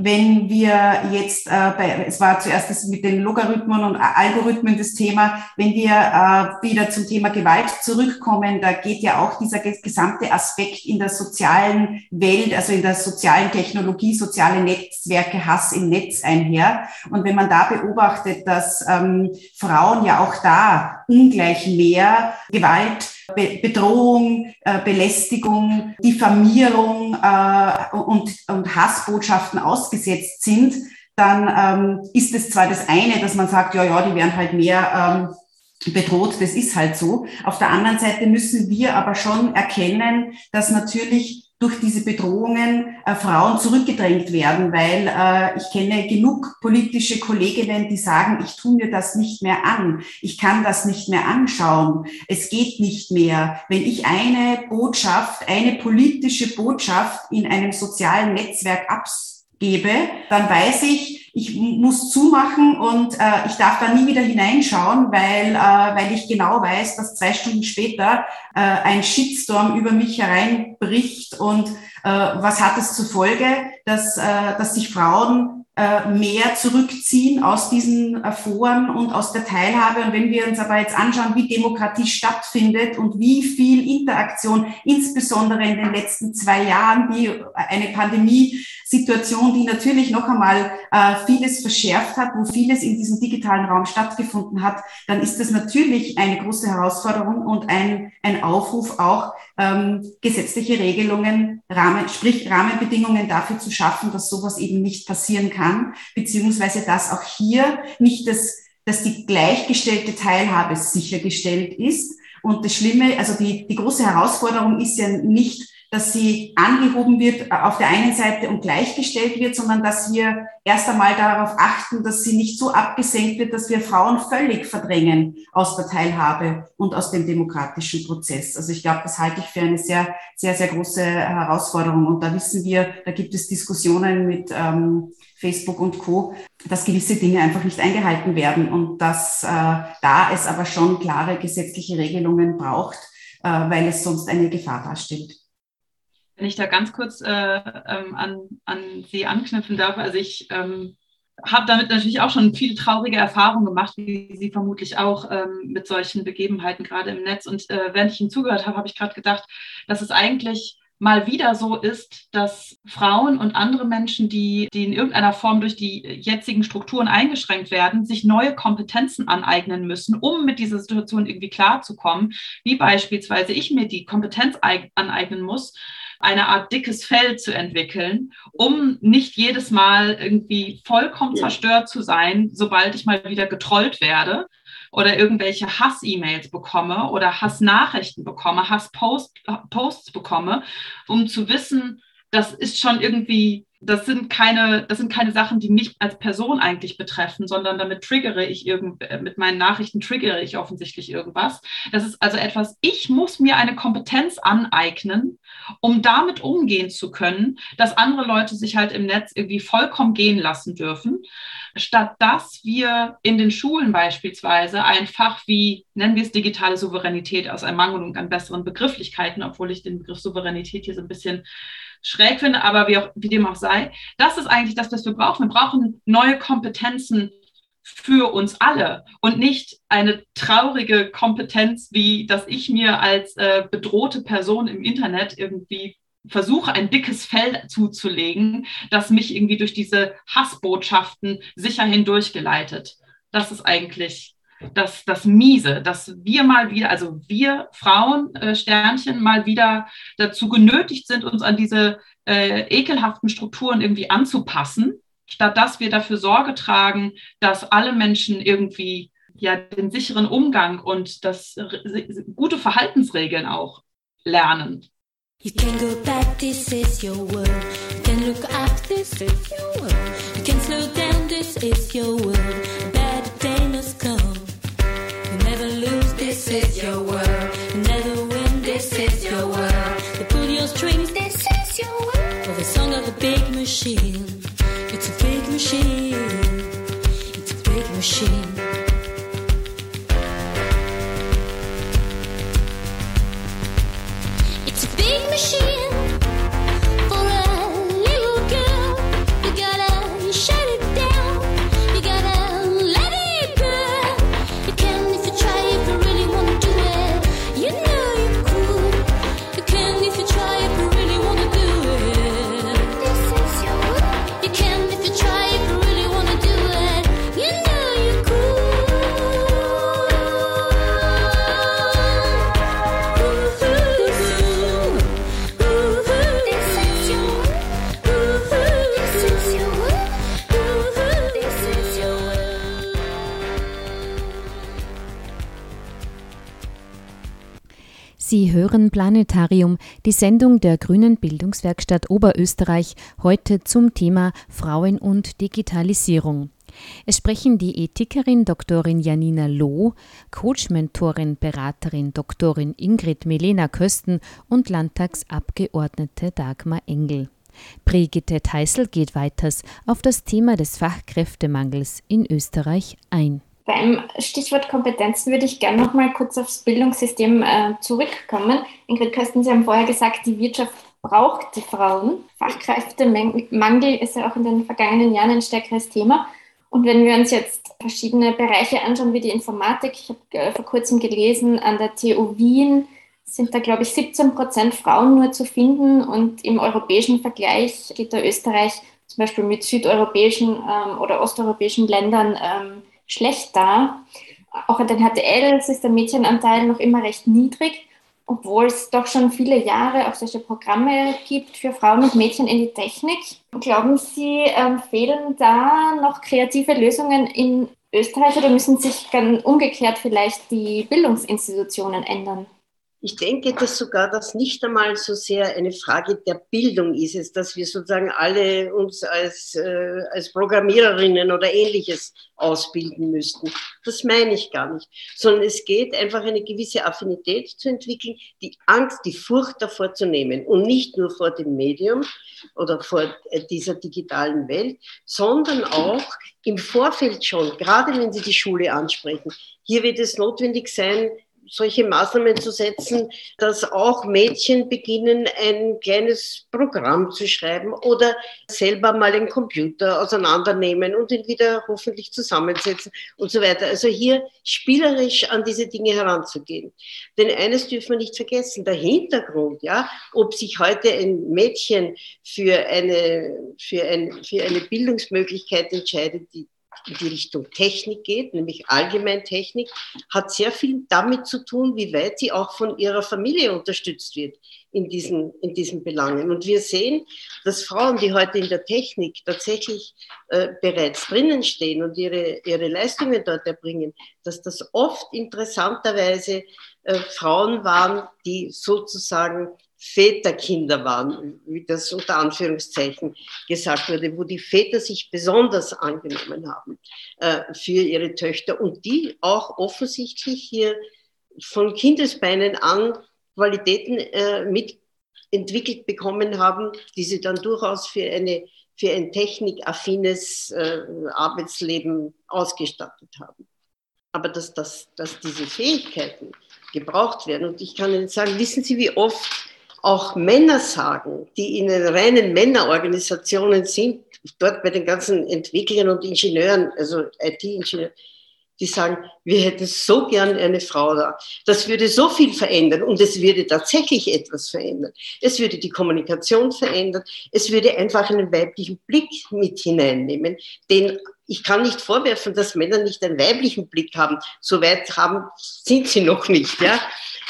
Wenn wir jetzt, äh, bei, es war zuerst das mit den Logarithmen und Algorithmen das Thema, wenn wir äh, wieder zum Thema Gewalt zurückkommen, da geht ja auch dieser gesamte Aspekt in der sozialen Welt, also in der sozialen Technologie, soziale Netzwerke, Hass im Netz einher. Und wenn man da beobachtet, dass ähm, Frauen ja auch da ungleich mehr Gewalt Be Bedrohung, äh, Belästigung, Diffamierung äh, und, und Hassbotschaften ausgesetzt sind, dann ähm, ist es zwar das eine, dass man sagt, ja, ja, die werden halt mehr ähm, bedroht, das ist halt so. Auf der anderen Seite müssen wir aber schon erkennen, dass natürlich durch diese Bedrohungen äh, Frauen zurückgedrängt werden, weil äh, ich kenne genug politische Kolleginnen, die sagen, ich tue mir das nicht mehr an, ich kann das nicht mehr anschauen, es geht nicht mehr. Wenn ich eine Botschaft, eine politische Botschaft in einem sozialen Netzwerk abgebe, dann weiß ich, ich muss zumachen und äh, ich darf da nie wieder hineinschauen, weil, äh, weil ich genau weiß, dass zwei Stunden später äh, ein Shitstorm über mich hereinbricht und äh, was hat es zur Folge, dass, äh, dass sich Frauen äh, mehr zurückziehen aus diesen äh, Foren und aus der Teilhabe. Und wenn wir uns aber jetzt anschauen, wie Demokratie stattfindet und wie viel Interaktion, insbesondere in den letzten zwei Jahren, wie eine Pandemiesituation Situation, die natürlich noch einmal äh, vieles verschärft hat, wo vieles in diesem digitalen Raum stattgefunden hat, dann ist das natürlich eine große Herausforderung und ein, ein Aufruf auch, ähm, gesetzliche Regelungen, Rahmen, sprich Rahmenbedingungen dafür zu schaffen, dass sowas eben nicht passieren kann, beziehungsweise dass auch hier nicht das, dass die gleichgestellte Teilhabe sichergestellt ist. Und das Schlimme, also die, die große Herausforderung ist ja nicht, dass sie angehoben wird äh, auf der einen Seite und gleichgestellt wird, sondern dass wir erst einmal darauf achten, dass sie nicht so abgesenkt wird, dass wir Frauen völlig verdrängen aus der Teilhabe und aus dem demokratischen Prozess. Also ich glaube, das halte ich für eine sehr, sehr, sehr große Herausforderung. Und da wissen wir, da gibt es Diskussionen mit ähm, Facebook und Co., dass gewisse Dinge einfach nicht eingehalten werden und dass äh, da es aber schon klare gesetzliche Regelungen braucht, äh, weil es sonst eine Gefahr darstellt. Wenn ich da ganz kurz äh, ähm, an, an Sie anknüpfen darf, also ich ähm, habe damit natürlich auch schon viele traurige Erfahrungen gemacht, wie Sie vermutlich auch ähm, mit solchen Begebenheiten gerade im Netz. Und äh, während ich Ihnen zugehört habe, habe ich gerade gedacht, dass es eigentlich mal wieder so ist, dass Frauen und andere Menschen, die, die in irgendeiner Form durch die jetzigen Strukturen eingeschränkt werden, sich neue Kompetenzen aneignen müssen, um mit dieser Situation irgendwie klarzukommen, wie beispielsweise ich mir die Kompetenz aneignen muss, eine Art dickes Fell zu entwickeln, um nicht jedes Mal irgendwie vollkommen zerstört zu sein, sobald ich mal wieder getrollt werde oder irgendwelche Hass-E-Mails bekomme oder Hass-Nachrichten bekomme, Hass-Posts bekomme, um zu wissen, das ist schon irgendwie das sind keine, das sind keine Sachen, die mich als Person eigentlich betreffen, sondern damit triggere ich irgend, äh, mit meinen Nachrichten triggere ich offensichtlich irgendwas. Das ist also etwas, ich muss mir eine Kompetenz aneignen, um damit umgehen zu können, dass andere Leute sich halt im Netz irgendwie vollkommen gehen lassen dürfen, statt dass wir in den Schulen beispielsweise ein Fach wie, nennen wir es digitale Souveränität aus Ermangelung an besseren Begrifflichkeiten, obwohl ich den Begriff Souveränität hier so ein bisschen schräg finde, aber wie, auch, wie dem auch sei, das ist eigentlich das, was wir brauchen. Wir brauchen neue Kompetenzen für uns alle und nicht eine traurige Kompetenz, wie dass ich mir als äh, bedrohte Person im Internet irgendwie versuche, ein dickes Fell zuzulegen, das mich irgendwie durch diese Hassbotschaften sicher hindurchgeleitet. Das ist eigentlich das, das Miese, dass wir mal wieder, also wir Frauen, äh, Sternchen, mal wieder dazu genötigt sind, uns an diese äh, ekelhaften Strukturen irgendwie anzupassen, statt dass wir dafür Sorge tragen, dass alle Menschen irgendwie ja den sicheren Umgang und das gute Verhaltensregeln auch lernen. You can go back, this is your world. You can look up, this is your world. You can slow down, this is your world. Bad day. This is your world. You never win, this is your world. They pull your strings, this is your world. For the song of the big machine. It's a big machine. It's a big machine. It's a big machine. Hören Planetarium, die Sendung der Grünen Bildungswerkstatt Oberösterreich, heute zum Thema Frauen und Digitalisierung. Es sprechen die Ethikerin Doktorin Janina Loh, Coach-Mentorin, Beraterin Doktorin Ingrid Melena Kösten und Landtagsabgeordnete Dagmar Engel. Brigitte Teissel geht weiters auf das Thema des Fachkräftemangels in Österreich ein. Beim Stichwort Kompetenzen würde ich gerne noch mal kurz aufs Bildungssystem äh, zurückkommen. Ingrid Kösten, Sie haben vorher gesagt, die Wirtschaft braucht die Frauen. Fachkräftemangel ist ja auch in den vergangenen Jahren ein stärkeres Thema. Und wenn wir uns jetzt verschiedene Bereiche anschauen, wie die Informatik, ich habe äh, vor kurzem gelesen, an der TU Wien sind da, glaube ich, 17 Prozent Frauen nur zu finden und im europäischen Vergleich geht da Österreich zum Beispiel mit südeuropäischen ähm, oder osteuropäischen Ländern ähm, schlecht da. Auch an den HTLs ist der Mädchenanteil noch immer recht niedrig, obwohl es doch schon viele Jahre auch solche Programme gibt für Frauen und Mädchen in die Technik. Glauben Sie, ähm, fehlen da noch kreative Lösungen in Österreich oder müssen sich dann umgekehrt vielleicht die Bildungsinstitutionen ändern? Ich denke, dass sogar das nicht einmal so sehr eine Frage der Bildung ist, es, dass wir sozusagen alle uns als, äh, als Programmiererinnen oder ähnliches ausbilden müssten. Das meine ich gar nicht, sondern es geht einfach eine gewisse Affinität zu entwickeln, die Angst, die Furcht davor zu nehmen und nicht nur vor dem Medium oder vor äh, dieser digitalen Welt, sondern auch im Vorfeld schon, gerade wenn Sie die Schule ansprechen. Hier wird es notwendig sein, solche Maßnahmen zu setzen, dass auch Mädchen beginnen, ein kleines Programm zu schreiben oder selber mal den Computer auseinandernehmen und ihn wieder hoffentlich zusammensetzen und so weiter. Also hier spielerisch an diese Dinge heranzugehen. Denn eines dürfen wir nicht vergessen, der Hintergrund, ja, ob sich heute ein Mädchen für eine, für ein, für eine Bildungsmöglichkeit entscheidet, die in die Richtung Technik geht, nämlich allgemein Technik, hat sehr viel damit zu tun, wie weit sie auch von ihrer Familie unterstützt wird in diesen, in diesen Belangen. Und wir sehen, dass Frauen, die heute in der Technik tatsächlich äh, bereits drinnen stehen und ihre, ihre Leistungen dort erbringen, dass das oft interessanterweise äh, Frauen waren, die sozusagen Väterkinder waren, wie das unter Anführungszeichen gesagt wurde, wo die Väter sich besonders angenommen haben äh, für ihre Töchter und die auch offensichtlich hier von Kindesbeinen an Qualitäten äh, mitentwickelt bekommen haben, die sie dann durchaus für, eine, für ein technikaffines äh, Arbeitsleben ausgestattet haben. Aber dass, dass, dass diese Fähigkeiten gebraucht werden, und ich kann Ihnen sagen, wissen Sie, wie oft auch Männer sagen, die in den reinen Männerorganisationen sind, dort bei den ganzen Entwicklern und Ingenieuren, also IT-Ingenieuren, die sagen, wir hätten so gern eine Frau da. Das würde so viel verändern und es würde tatsächlich etwas verändern. Es würde die Kommunikation verändern. Es würde einfach einen weiblichen Blick mit hineinnehmen, den ich kann nicht vorwerfen, dass Männer nicht einen weiblichen Blick haben. So weit haben, sind sie noch nicht, ja.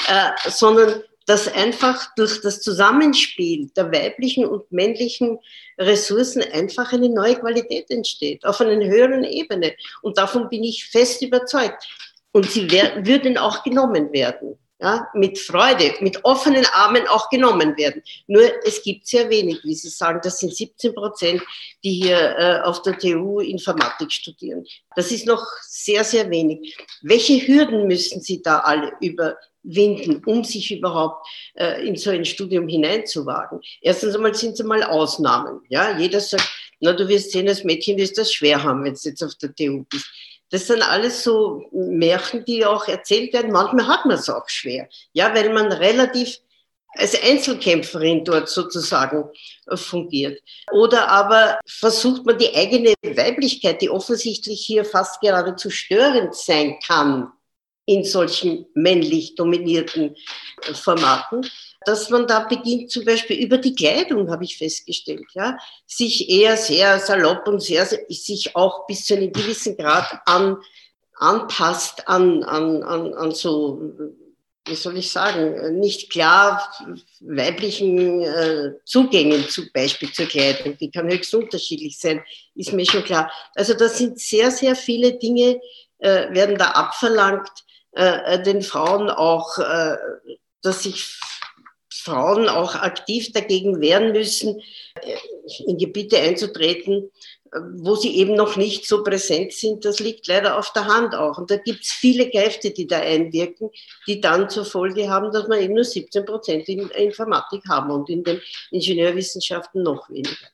Äh, sondern dass einfach durch das Zusammenspiel der weiblichen und männlichen Ressourcen einfach eine neue Qualität entsteht, auf einer höheren Ebene. Und davon bin ich fest überzeugt. Und sie wär, würden auch genommen werden. Ja, mit Freude, mit offenen Armen auch genommen werden. Nur es gibt sehr wenig, wie Sie sagen, das sind 17 Prozent, die hier äh, auf der TU Informatik studieren. Das ist noch sehr, sehr wenig. Welche Hürden müssen Sie da alle über, winden, um sich überhaupt äh, in so ein Studium hineinzuwagen. Erstens einmal sind es einmal Ausnahmen. Ja? Jeder sagt, na, du wirst sehen, als Mädchen wirst das schwer haben, wenn du jetzt auf der TU bist. Das sind alles so Märchen, die auch erzählt werden. Manchmal hat man es auch schwer. Ja, weil man relativ als Einzelkämpferin dort sozusagen äh, fungiert. Oder aber versucht man die eigene Weiblichkeit, die offensichtlich hier fast geradezu störend sein kann, in solchen männlich dominierten äh, Formaten, dass man da beginnt, zum Beispiel über die Kleidung, habe ich festgestellt, ja, sich eher sehr salopp und sehr, sich auch bis zu einem gewissen Grad an, anpasst an, an, an, an so, wie soll ich sagen, nicht klar weiblichen äh, Zugängen zum Beispiel zur Kleidung. Die kann höchst unterschiedlich sein, ist mir schon klar. Also da sind sehr, sehr viele Dinge, äh, werden da abverlangt, äh, äh, den Frauen auch, äh, dass sich Frauen auch aktiv dagegen wehren müssen, äh, in Gebiete einzutreten, äh, wo sie eben noch nicht so präsent sind. Das liegt leider auf der Hand auch. Und da gibt es viele Kräfte, die da einwirken, die dann zur Folge haben, dass wir eben nur 17 Prozent in Informatik haben und in den Ingenieurwissenschaften noch weniger.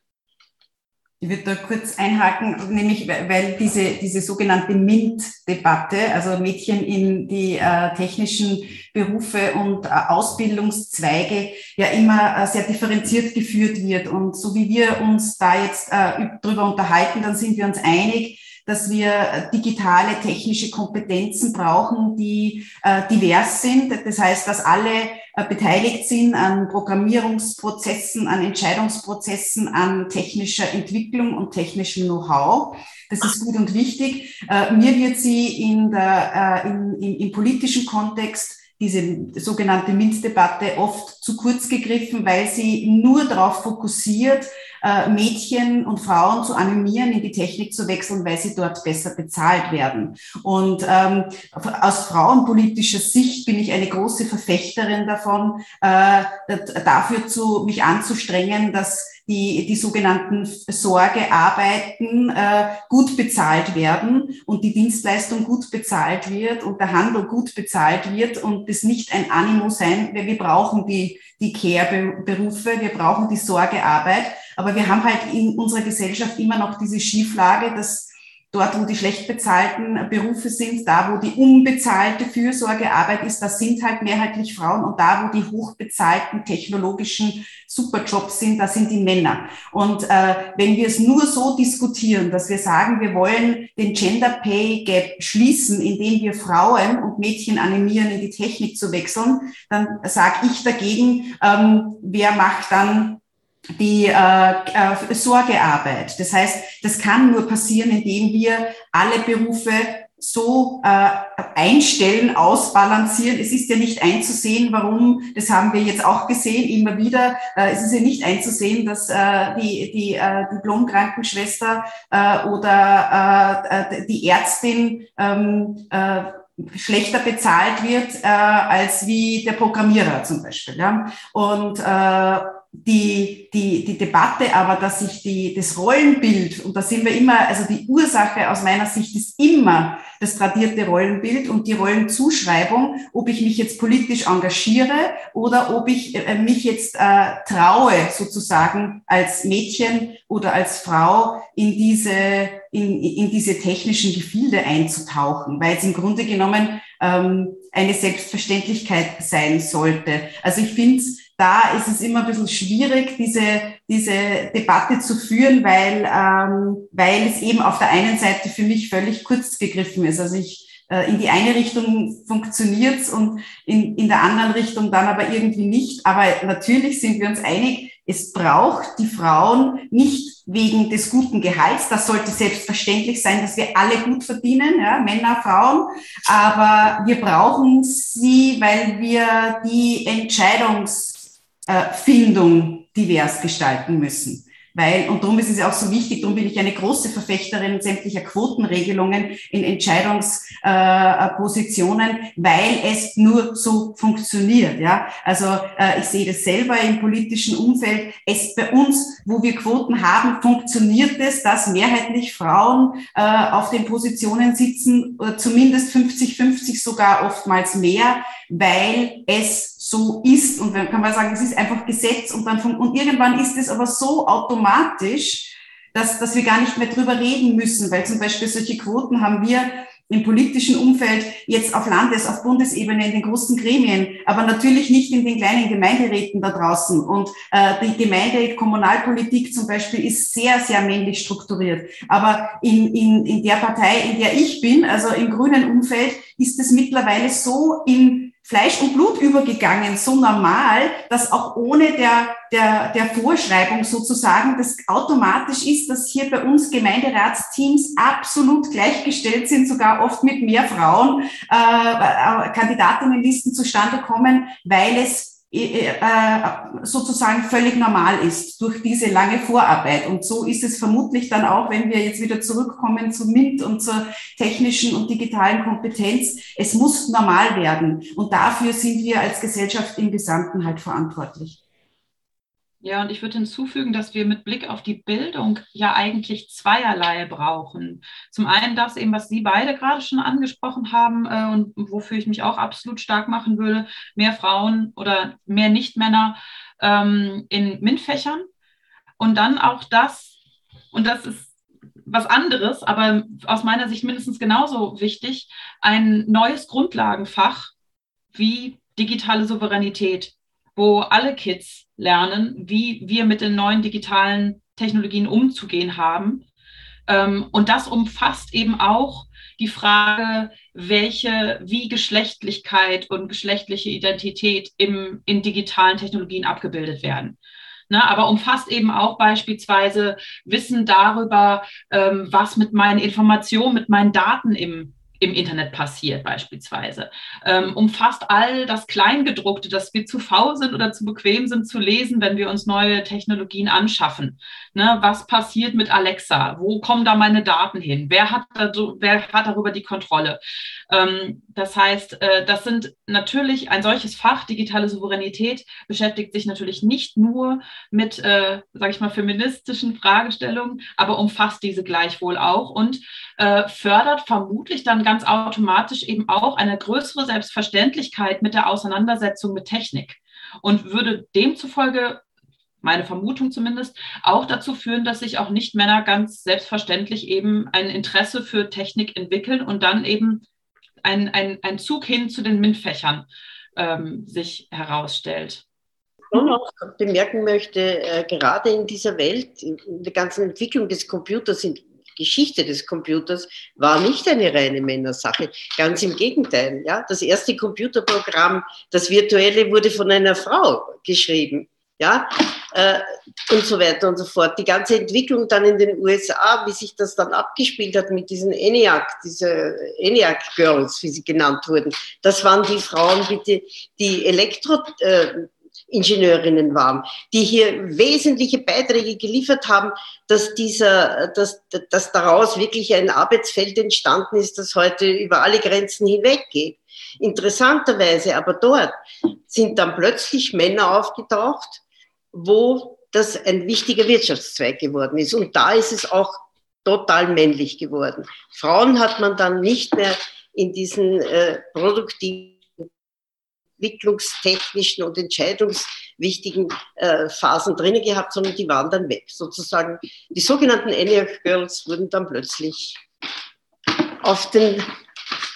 Ich würde da kurz einhaken, nämlich weil diese, diese sogenannte MINT-Debatte, also Mädchen in die äh, technischen Berufe und äh, Ausbildungszweige, ja immer äh, sehr differenziert geführt wird. Und so wie wir uns da jetzt äh, drüber unterhalten, dann sind wir uns einig, dass wir digitale technische Kompetenzen brauchen, die äh, divers sind. Das heißt, dass alle beteiligt sind an Programmierungsprozessen, an Entscheidungsprozessen, an technischer Entwicklung und technischem Know-how. Das ist gut und wichtig. Äh, mir wird sie in der, äh, in, in, im politischen Kontext diese sogenannte MINT-Debatte oft zu kurz gegriffen, weil sie nur darauf fokussiert, äh, Mädchen und Frauen zu animieren, in die Technik zu wechseln, weil sie dort besser bezahlt werden. Und ähm, aus frauenpolitischer Sicht bin ich eine große Verfechterin davon, äh, dafür zu, mich anzustrengen, dass die, die sogenannten Sorgearbeiten äh, gut bezahlt werden und die Dienstleistung gut bezahlt wird und der Handel gut bezahlt wird und das nicht ein Animo sein, weil wir brauchen die, die Care-Berufe, wir brauchen die Sorgearbeit, aber wir haben halt in unserer Gesellschaft immer noch diese Schieflage, dass dort, wo die schlecht bezahlten Berufe sind, da, wo die unbezahlte Fürsorgearbeit ist, das sind halt mehrheitlich Frauen und da, wo die hochbezahlten technologischen Superjobs sind, da sind die Männer. Und äh, wenn wir es nur so diskutieren, dass wir sagen, wir wollen den Gender Pay Gap schließen, indem wir Frauen und Mädchen animieren, in die Technik zu wechseln, dann sage ich dagegen, ähm, wer macht dann die äh, äh, Sorgearbeit. Das heißt, das kann nur passieren, indem wir alle Berufe so äh, einstellen, ausbalancieren. Es ist ja nicht einzusehen, warum, das haben wir jetzt auch gesehen, immer wieder, äh, es ist ja nicht einzusehen, dass äh, die, die äh, Diplom-Krankenschwester äh, oder äh, die Ärztin ähm, äh, schlechter bezahlt wird äh, als wie der Programmierer zum Beispiel. Ja? Und äh, die, die, die Debatte aber, dass sich die, das Rollenbild, und da sind wir immer, also die Ursache aus meiner Sicht ist immer das tradierte Rollenbild und die Rollenzuschreibung, ob ich mich jetzt politisch engagiere oder ob ich äh, mich jetzt äh, traue, sozusagen als Mädchen oder als Frau in diese, in, in diese technischen Gefilde einzutauchen, weil es im Grunde genommen ähm, eine Selbstverständlichkeit sein sollte. Also ich finde da ist es immer ein bisschen schwierig, diese, diese Debatte zu führen, weil, ähm, weil es eben auf der einen Seite für mich völlig kurz gegriffen ist. Also ich äh, in die eine Richtung funktioniert's und in, in der anderen Richtung dann aber irgendwie nicht. Aber natürlich sind wir uns einig, es braucht die Frauen nicht wegen des guten Gehalts. Das sollte selbstverständlich sein, dass wir alle gut verdienen, ja, Männer, Frauen. Aber wir brauchen sie, weil wir die Entscheidungs Findung divers gestalten müssen. Weil, und darum ist es auch so wichtig, darum bin ich eine große Verfechterin sämtlicher Quotenregelungen in Entscheidungspositionen, äh, weil es nur so funktioniert. Ja? Also äh, ich sehe das selber im politischen Umfeld. Es bei uns, wo wir Quoten haben, funktioniert es, dass mehrheitlich Frauen äh, auf den Positionen sitzen, zumindest 50-50 sogar oftmals mehr, weil es so ist. Und dann kann man sagen, es ist einfach Gesetz und dann von, und irgendwann ist es aber so automatisch, dass, dass wir gar nicht mehr drüber reden müssen, weil zum Beispiel solche Quoten haben wir im politischen Umfeld jetzt auf Landes-, auf Bundesebene in den großen Gremien, aber natürlich nicht in den kleinen Gemeinderäten da draußen. Und äh, die Gemeinde, Kommunalpolitik zum Beispiel ist sehr, sehr männlich strukturiert. Aber in, in, in der Partei, in der ich bin, also im grünen Umfeld, ist es mittlerweile so in Fleisch und Blut übergegangen, so normal, dass auch ohne der, der, der Vorschreibung sozusagen das automatisch ist, dass hier bei uns Gemeinderatsteams absolut gleichgestellt sind, sogar oft mit mehr Frauen äh, Kandidatinnenlisten zustande kommen, weil es sozusagen völlig normal ist durch diese lange Vorarbeit. Und so ist es vermutlich dann auch, wenn wir jetzt wieder zurückkommen zu MINT und zur technischen und digitalen Kompetenz. Es muss normal werden. Und dafür sind wir als Gesellschaft im Gesamten halt verantwortlich. Ja, und ich würde hinzufügen, dass wir mit Blick auf die Bildung ja eigentlich zweierlei brauchen. Zum einen das eben, was Sie beide gerade schon angesprochen haben äh, und wofür ich mich auch absolut stark machen würde, mehr Frauen oder mehr Nichtmänner ähm, in MINT-Fächern. Und dann auch das, und das ist was anderes, aber aus meiner Sicht mindestens genauso wichtig, ein neues Grundlagenfach wie digitale Souveränität, wo alle Kids lernen, wie wir mit den neuen digitalen Technologien umzugehen haben. Ähm, und das umfasst eben auch die Frage, welche, wie Geschlechtlichkeit und geschlechtliche Identität im, in digitalen Technologien abgebildet werden. Ne, aber umfasst eben auch beispielsweise Wissen darüber, ähm, was mit meinen Informationen, mit meinen Daten im im Internet passiert beispielsweise. Ähm, umfasst all das Kleingedruckte, dass wir zu faul sind oder zu bequem sind zu lesen, wenn wir uns neue Technologien anschaffen. Ne, was passiert mit Alexa? Wo kommen da meine Daten hin? Wer hat, da, wer hat darüber die Kontrolle? Ähm, das heißt, äh, das sind natürlich ein solches Fach, digitale Souveränität, beschäftigt sich natürlich nicht nur mit, äh, sage ich mal, feministischen Fragestellungen, aber umfasst diese gleichwohl auch und äh, fördert vermutlich dann ganz automatisch eben auch eine größere Selbstverständlichkeit mit der Auseinandersetzung mit Technik und würde demzufolge meine Vermutung zumindest, auch dazu führen, dass sich auch Nicht-Männer ganz selbstverständlich eben ein Interesse für Technik entwickeln und dann eben ein, ein, ein Zug hin zu den MINT-Fächern ähm, sich herausstellt. Ich noch bemerken möchte, äh, gerade in dieser Welt, in der ganzen Entwicklung des Computers, in Geschichte des Computers war nicht eine reine Männersache. Ganz im Gegenteil. Ja? Das erste Computerprogramm, das virtuelle, wurde von einer Frau geschrieben ja, äh, und so weiter und so fort. Die ganze Entwicklung dann in den USA, wie sich das dann abgespielt hat mit diesen ENIAC, diese ENIAC Girls, wie sie genannt wurden, das waren die Frauen, bitte, die Elektroingenieurinnen äh, waren, die hier wesentliche Beiträge geliefert haben, dass dieser, dass, dass daraus wirklich ein Arbeitsfeld entstanden ist, das heute über alle Grenzen hinweggeht. Interessanterweise aber dort sind dann plötzlich Männer aufgetaucht, wo das ein wichtiger Wirtschaftszweig geworden ist. Und da ist es auch total männlich geworden. Frauen hat man dann nicht mehr in diesen äh, produktiven, entwicklungstechnischen und entscheidungswichtigen äh, Phasen drinnen gehabt, sondern die waren dann weg. Sozusagen die sogenannten ENIAC Girls wurden dann plötzlich auf den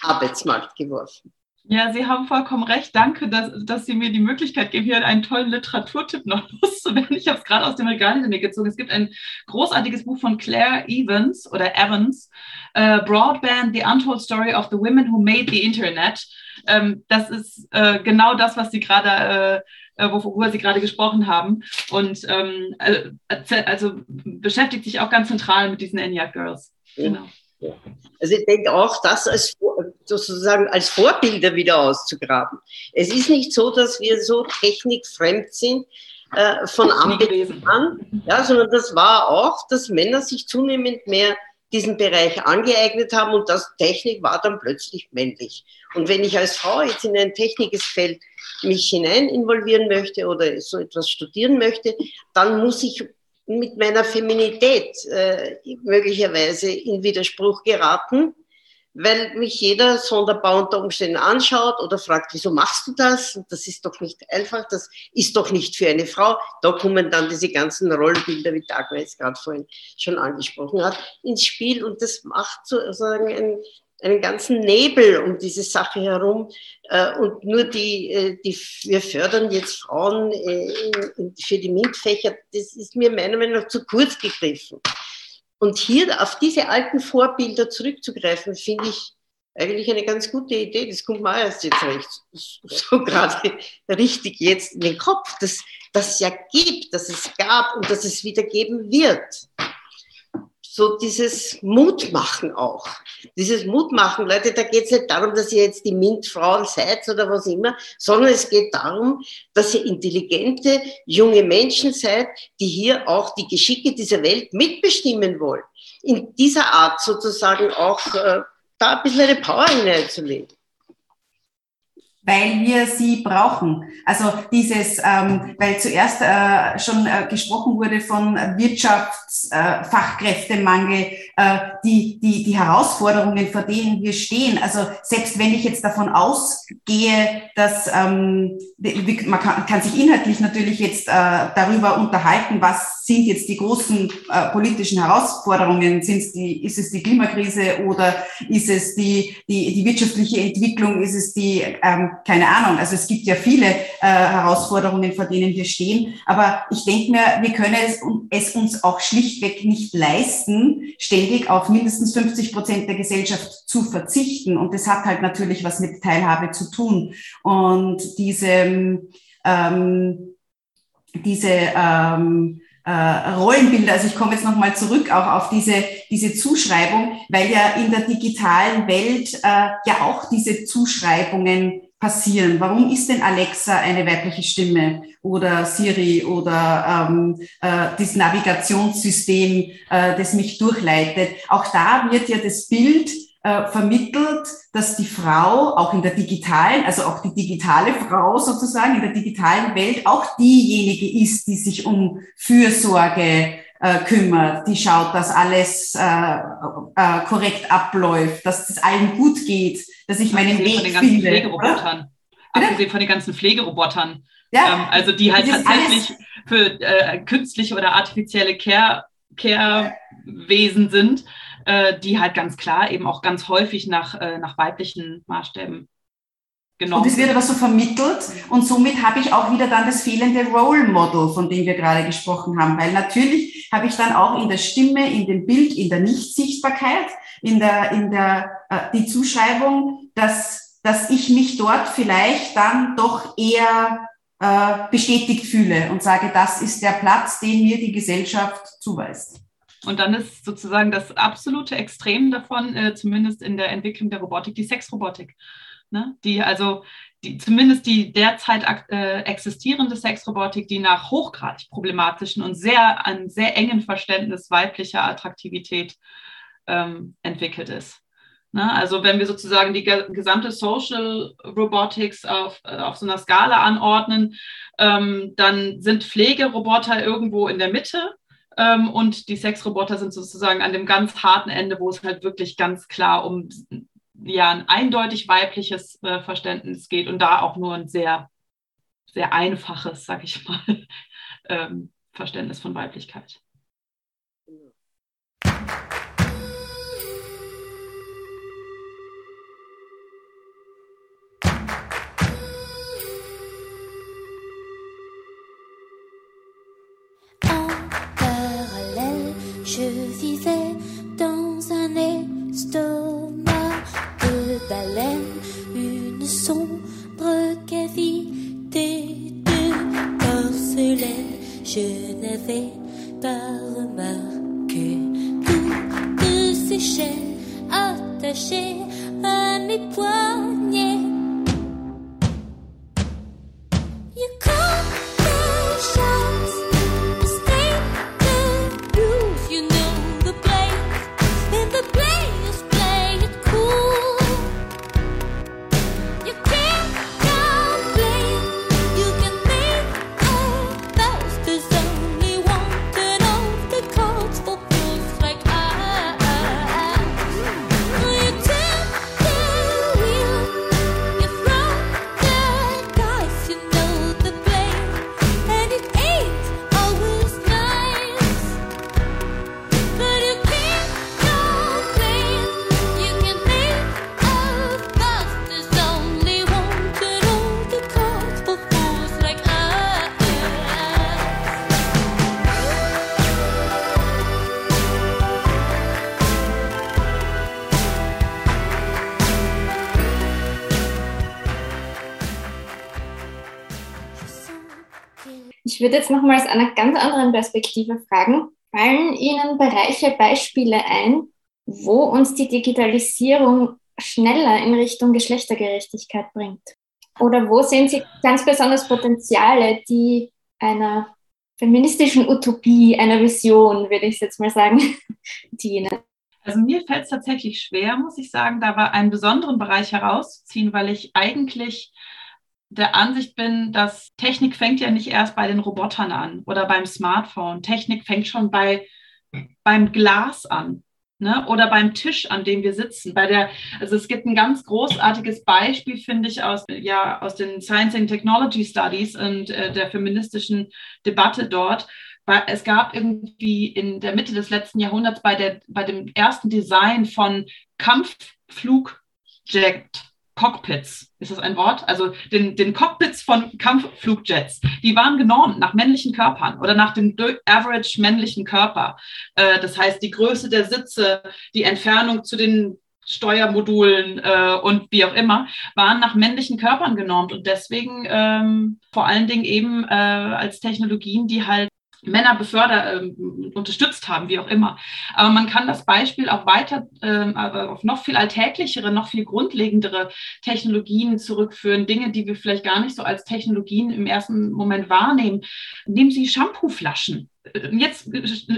Arbeitsmarkt geworfen. Ja, Sie haben vollkommen recht. Danke, dass, dass Sie mir die Möglichkeit geben, hier einen tollen Literaturtipp noch loszuwerden. Ich habe es gerade aus dem Regal hinter mir gezogen. Es gibt ein großartiges Buch von Claire Evans oder Evans, uh, Broadband, The Untold Story of the Women Who Made the Internet. Ähm, das ist äh, genau das, was Sie gerade, äh, äh worüber Sie gerade gesprochen haben. Und ähm, äh, also beschäftigt sich auch ganz zentral mit diesen ENIAC Girls. Genau. Also ich denke auch, das als sozusagen als Vorbilder wieder auszugraben. Es ist nicht so, dass wir so technikfremd sind äh, von Anbeginn an, ja, sondern das war auch, dass Männer sich zunehmend mehr diesen Bereich angeeignet haben und das Technik war dann plötzlich männlich. Und wenn ich als Frau jetzt in ein technisches Feld mich hinein involvieren möchte oder so etwas studieren möchte, dann muss ich mit meiner Feminität äh, möglicherweise in Widerspruch geraten, weil mich jeder sonderbar unter Umständen anschaut oder fragt, wieso machst du das? Das ist doch nicht einfach, das ist doch nicht für eine Frau. Da kommen dann diese ganzen Rollenbilder, wie Dagmar jetzt gerade vorhin schon angesprochen hat, ins Spiel und das macht sozusagen ein, einen ganzen Nebel um diese Sache herum. Äh, und nur die, äh, die, wir fördern jetzt Frauen äh, für die MINT-Fächer, das ist mir meiner Meinung nach zu kurz gegriffen. Und hier auf diese alten Vorbilder zurückzugreifen, finde ich eigentlich eine ganz gute Idee. Das kommt mir erst jetzt recht, so gerade richtig jetzt in den Kopf, dass das ja gibt, dass es gab und dass es wieder geben wird so dieses Mutmachen auch. Dieses Mutmachen, Leute, da geht es nicht darum, dass ihr jetzt die MINT-Frauen seid oder was immer, sondern es geht darum, dass ihr intelligente, junge Menschen seid, die hier auch die Geschicke dieser Welt mitbestimmen wollen. In dieser Art sozusagen auch äh, da ein bisschen eine Power hineinzulegen weil wir sie brauchen. Also dieses, ähm, weil zuerst äh, schon äh, gesprochen wurde von Wirtschaftsfachkräftemangel, äh, die, die, die Herausforderungen, vor denen wir stehen. Also selbst wenn ich jetzt davon ausgehe, dass ähm, man kann, kann sich inhaltlich natürlich jetzt äh, darüber unterhalten, was sind jetzt die großen äh, politischen Herausforderungen? Sind's die, ist es die Klimakrise oder ist es die, die, die wirtschaftliche Entwicklung? Ist es die ähm, keine Ahnung. Also es gibt ja viele äh, Herausforderungen, vor denen wir stehen. Aber ich denke mir, wir können es, es uns auch schlichtweg nicht leisten, ständig auf mindestens 50 Prozent der Gesellschaft zu verzichten. Und das hat halt natürlich was mit Teilhabe zu tun. Und diese, ähm, diese ähm, äh, Rollenbilder, also ich komme jetzt nochmal zurück auch auf diese, diese Zuschreibung, weil ja in der digitalen Welt äh, ja auch diese Zuschreibungen passieren. Warum ist denn Alexa eine weibliche Stimme oder Siri oder ähm, äh, das Navigationssystem, äh, das mich durchleitet? Auch da wird ja das Bild äh, vermittelt, dass die Frau auch in der digitalen, also auch die digitale Frau sozusagen in der digitalen Welt auch diejenige ist, die sich um Fürsorge äh, kümmert, die schaut, dass alles äh, äh, korrekt abläuft, dass es allen gut geht, dass ich meinen Weg von den ganzen finde. Pflegerobotern. Abgesehen von den ganzen Pflegerobotern. Ja, ähm, also die halt tatsächlich für äh, künstliche oder artifizielle Care, Care-Wesen sind, äh, die halt ganz klar eben auch ganz häufig nach, äh, nach weiblichen Maßstäben genommen Und es wird aber so vermittelt und somit habe ich auch wieder dann das fehlende Role Model, von dem wir gerade gesprochen haben, weil natürlich habe ich dann auch in der Stimme, in dem Bild, in der Nichtsichtbarkeit, in der, in der, äh, die Zuschreibung, dass, dass ich mich dort vielleicht dann doch eher äh, bestätigt fühle und sage, das ist der Platz, den mir die Gesellschaft zuweist. Und dann ist sozusagen das absolute Extrem davon, äh, zumindest in der Entwicklung der Robotik, die Sexrobotik. Ne? Die also die, zumindest die derzeit äh, existierende Sexrobotik, die nach hochgradig problematischen und sehr einem sehr engen Verständnis weiblicher Attraktivität ähm, entwickelt ist. Ne? Also wenn wir sozusagen die gesamte Social Robotics auf, äh, auf so einer Skala anordnen, ähm, dann sind Pflegeroboter irgendwo in der Mitte ähm, und die Sexroboter sind sozusagen an dem ganz harten Ende, wo es halt wirklich ganz klar um ja, ein eindeutig weibliches äh, Verständnis geht und da auch nur ein sehr, sehr einfaches, sag ich mal, ähm, Verständnis von Weiblichkeit. Je vivais dans une sombre cavité de porcelaine. Je n'avais pas remarqué toutes ces chaînes attachées à mes poignets. Ich würde jetzt nochmal aus einer ganz anderen Perspektive fragen. Fallen Ihnen Bereiche, Beispiele ein, wo uns die Digitalisierung schneller in Richtung Geschlechtergerechtigkeit bringt? Oder wo sehen Sie ganz besonders Potenziale, die einer feministischen Utopie, einer Vision, würde ich jetzt mal sagen, dienen? Also mir fällt es tatsächlich schwer, muss ich sagen, da war einen besonderen Bereich herauszuziehen, weil ich eigentlich der Ansicht bin, dass Technik fängt ja nicht erst bei den Robotern an oder beim Smartphone. Technik fängt schon bei, beim Glas an. Ne? Oder beim Tisch, an dem wir sitzen. Bei der, also es gibt ein ganz großartiges Beispiel, finde ich, aus, ja, aus den Science and Technology Studies und äh, der feministischen Debatte dort. Es gab irgendwie in der Mitte des letzten Jahrhunderts bei, der, bei dem ersten Design von Kampfflugjet Cockpits, ist das ein Wort? Also den, den Cockpits von Kampfflugjets, die waren genormt nach männlichen Körpern oder nach dem average männlichen Körper. Äh, das heißt, die Größe der Sitze, die Entfernung zu den Steuermodulen äh, und wie auch immer, waren nach männlichen Körpern genormt und deswegen ähm, vor allen Dingen eben äh, als Technologien, die halt Männer befördert, äh, unterstützt haben, wie auch immer. Aber man kann das Beispiel auch weiter äh, auf noch viel alltäglichere, noch viel grundlegendere Technologien zurückführen, Dinge, die wir vielleicht gar nicht so als Technologien im ersten Moment wahrnehmen. Nehmen Sie Shampooflaschen jetzt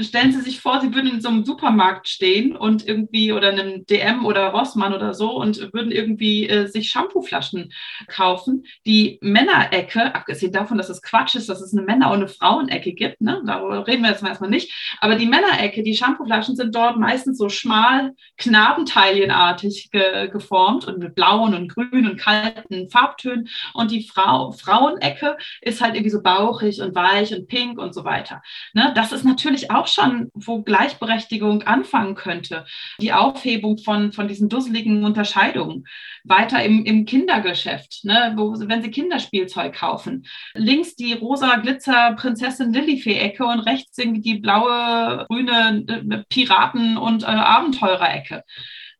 stellen Sie sich vor, Sie würden in so einem Supermarkt stehen und irgendwie oder einem DM oder Rossmann oder so und würden irgendwie äh, sich Shampooflaschen kaufen. Die Männerecke, abgesehen davon, dass es Quatsch ist, dass es eine Männer- und eine Frauenecke gibt, ne? darüber reden wir jetzt erstmal nicht, aber die Männerecke, die Shampooflaschen sind dort meistens so schmal, knabenteilenartig ge geformt und mit blauen und grünen und kalten Farbtönen und die Frau Frauenecke ist halt irgendwie so bauchig und weich und pink und so weiter. Ne, das ist natürlich auch schon, wo Gleichberechtigung anfangen könnte. Die Aufhebung von, von diesen dusseligen Unterscheidungen. Weiter im, im Kindergeschäft, ne, wo, wenn Sie Kinderspielzeug kaufen. Links die rosa Glitzer Prinzessin Lillifee-Ecke und rechts die blaue, grüne äh, Piraten- und äh, Abenteurer-Ecke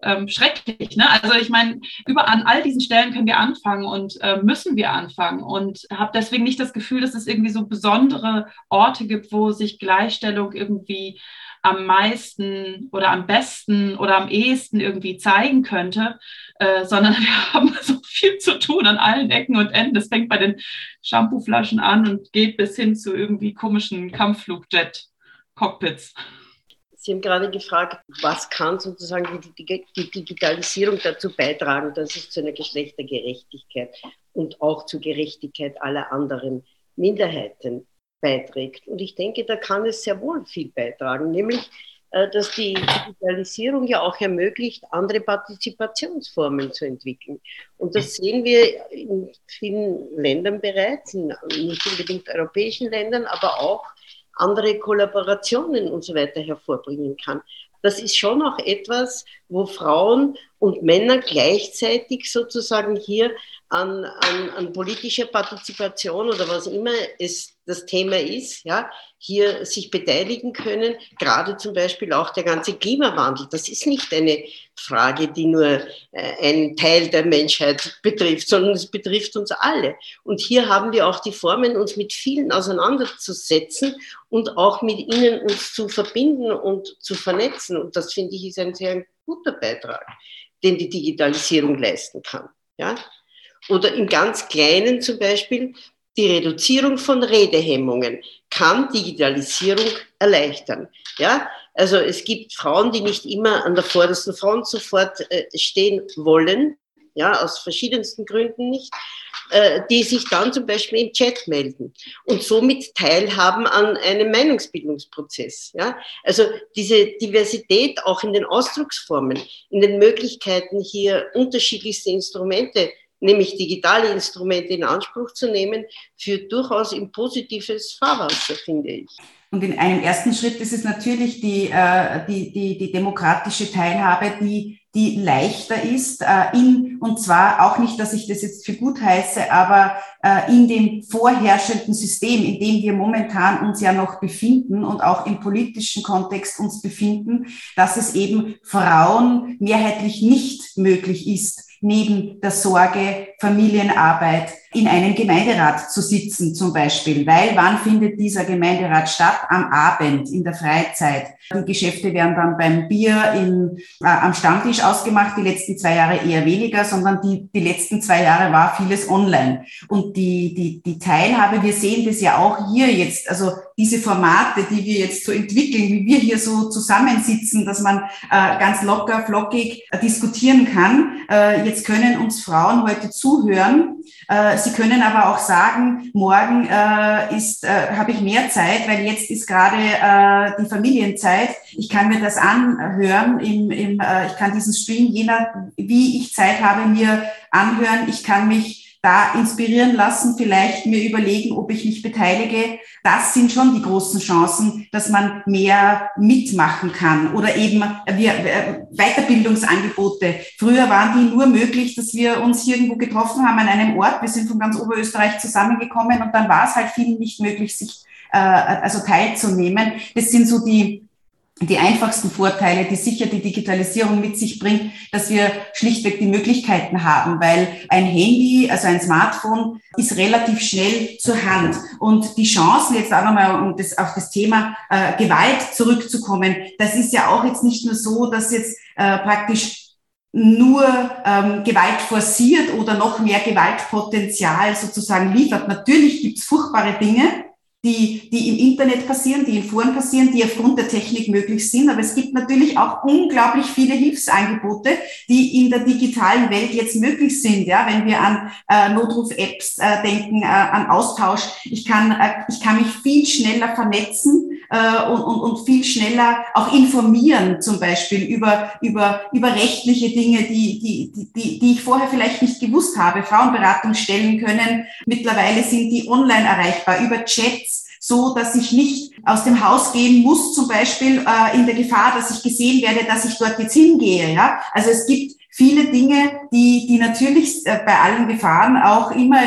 ähm, schrecklich. Ne? Also ich meine, über an all diesen Stellen können wir anfangen und äh, müssen wir anfangen und habe deswegen nicht das Gefühl, dass es irgendwie so besondere Orte gibt, wo sich Gleichstellung irgendwie am meisten oder am besten oder am ehesten irgendwie zeigen könnte, äh, sondern wir haben so viel zu tun an allen Ecken und Enden. Das fängt bei den Shampooflaschen an und geht bis hin zu irgendwie komischen Kampfflugjet-Cockpits. Sie haben gerade gefragt, was kann sozusagen die, die, Digitalisierung dazu beitragen, dass es zu einer Geschlechtergerechtigkeit und auch zur Gerechtigkeit aller anderen Minderheiten beiträgt. Und ich denke, da kann es sehr wohl viel beitragen, nämlich äh, dass die Digitalisierung ja auch ermöglicht, andere Partizipationsformen zu entwickeln. Und das sehen wir in vielen Ländern bereits, nicht unbedingt europäischen Ländern, aber auch andere Kollaborationen und so weiter hervorbringen kann. Das ist schon auch etwas, wo Frauen und Männer gleichzeitig sozusagen hier an, an, an politischer Partizipation oder was immer es das Thema ist, ja, hier sich beteiligen können, gerade zum Beispiel auch der ganze Klimawandel. Das ist nicht eine Frage, die nur äh, einen Teil der Menschheit betrifft, sondern es betrifft uns alle. Und hier haben wir auch die Formen, uns mit vielen auseinanderzusetzen und auch mit ihnen uns zu verbinden und zu vernetzen. Und das finde ich ist ein sehr guter Beitrag, den die Digitalisierung leisten kann. Ja? Oder im ganz Kleinen zum Beispiel, die Reduzierung von Redehemmungen kann Digitalisierung erleichtern. Ja, also es gibt Frauen, die nicht immer an der vordersten Front sofort äh, stehen wollen, ja, aus verschiedensten Gründen nicht, äh, die sich dann zum Beispiel im Chat melden und somit teilhaben an einem Meinungsbildungsprozess. Ja? Also diese Diversität auch in den Ausdrucksformen, in den Möglichkeiten hier unterschiedlichste Instrumente nämlich digitale Instrumente in Anspruch zu nehmen, führt durchaus in positives Fahrwasser, finde ich. Und in einem ersten Schritt ist es natürlich die, äh, die, die, die demokratische Teilhabe, die, die leichter ist, äh, in, und zwar auch nicht, dass ich das jetzt für gut heiße, aber äh, in dem vorherrschenden System, in dem wir momentan uns ja noch befinden und auch im politischen Kontext uns befinden, dass es eben Frauen mehrheitlich nicht möglich ist, neben der Sorge, Familienarbeit in einem Gemeinderat zu sitzen zum Beispiel. Weil wann findet dieser Gemeinderat statt? Am Abend, in der Freizeit. Die Geschäfte werden dann beim Bier in, äh, am Stammtisch ausgemacht, die letzten zwei Jahre eher weniger, sondern die, die letzten zwei Jahre war vieles online. Und die, die, die Teilhabe, wir sehen das ja auch hier jetzt, also diese Formate, die wir jetzt so entwickeln, wie wir hier so zusammensitzen, dass man äh, ganz locker, flockig äh, diskutieren kann. Äh, jetzt können uns Frauen heute zuhören. Sie können aber auch sagen, morgen äh, ist, äh, habe ich mehr Zeit, weil jetzt ist gerade äh, die Familienzeit. Ich kann mir das anhören, im, im, äh, ich kann diesen Stream, je nach wie ich Zeit habe, mir anhören. Ich kann mich da inspirieren lassen, vielleicht mir überlegen, ob ich mich beteilige. Das sind schon die großen Chancen, dass man mehr mitmachen kann oder eben Weiterbildungsangebote. Früher waren die nur möglich, dass wir uns irgendwo getroffen haben an einem Ort. Wir sind von ganz Oberösterreich zusammengekommen und dann war es halt vielen nicht möglich, sich äh, also teilzunehmen. Das sind so die die einfachsten Vorteile, die sicher die Digitalisierung mit sich bringt, dass wir schlichtweg die Möglichkeiten haben, weil ein Handy, also ein Smartphone, ist relativ schnell zur Hand. Und die Chancen jetzt auch nochmal, um das, auf das Thema äh, Gewalt zurückzukommen, das ist ja auch jetzt nicht nur so, dass jetzt äh, praktisch nur ähm, Gewalt forciert oder noch mehr Gewaltpotenzial sozusagen liefert. Natürlich gibt's furchtbare Dinge, die, die im Internet passieren, die in Foren passieren, die aufgrund der Technik möglich sind. Aber es gibt natürlich auch unglaublich viele Hilfsangebote, die in der digitalen Welt jetzt möglich sind. Ja, wenn wir an äh, Notruf-Apps äh, denken, äh, an Austausch. Ich kann, äh, ich kann mich viel schneller vernetzen äh, und, und, und viel schneller auch informieren, zum Beispiel über, über, über rechtliche Dinge, die, die, die, die ich vorher vielleicht nicht gewusst habe. Frauenberatung stellen können. Mittlerweile sind die online erreichbar über Chats so dass ich nicht aus dem Haus gehen muss, zum Beispiel äh, in der Gefahr, dass ich gesehen werde, dass ich dort jetzt hingehe. Ja? Also es gibt viele Dinge, die, die natürlich äh, bei allen Gefahren auch immer,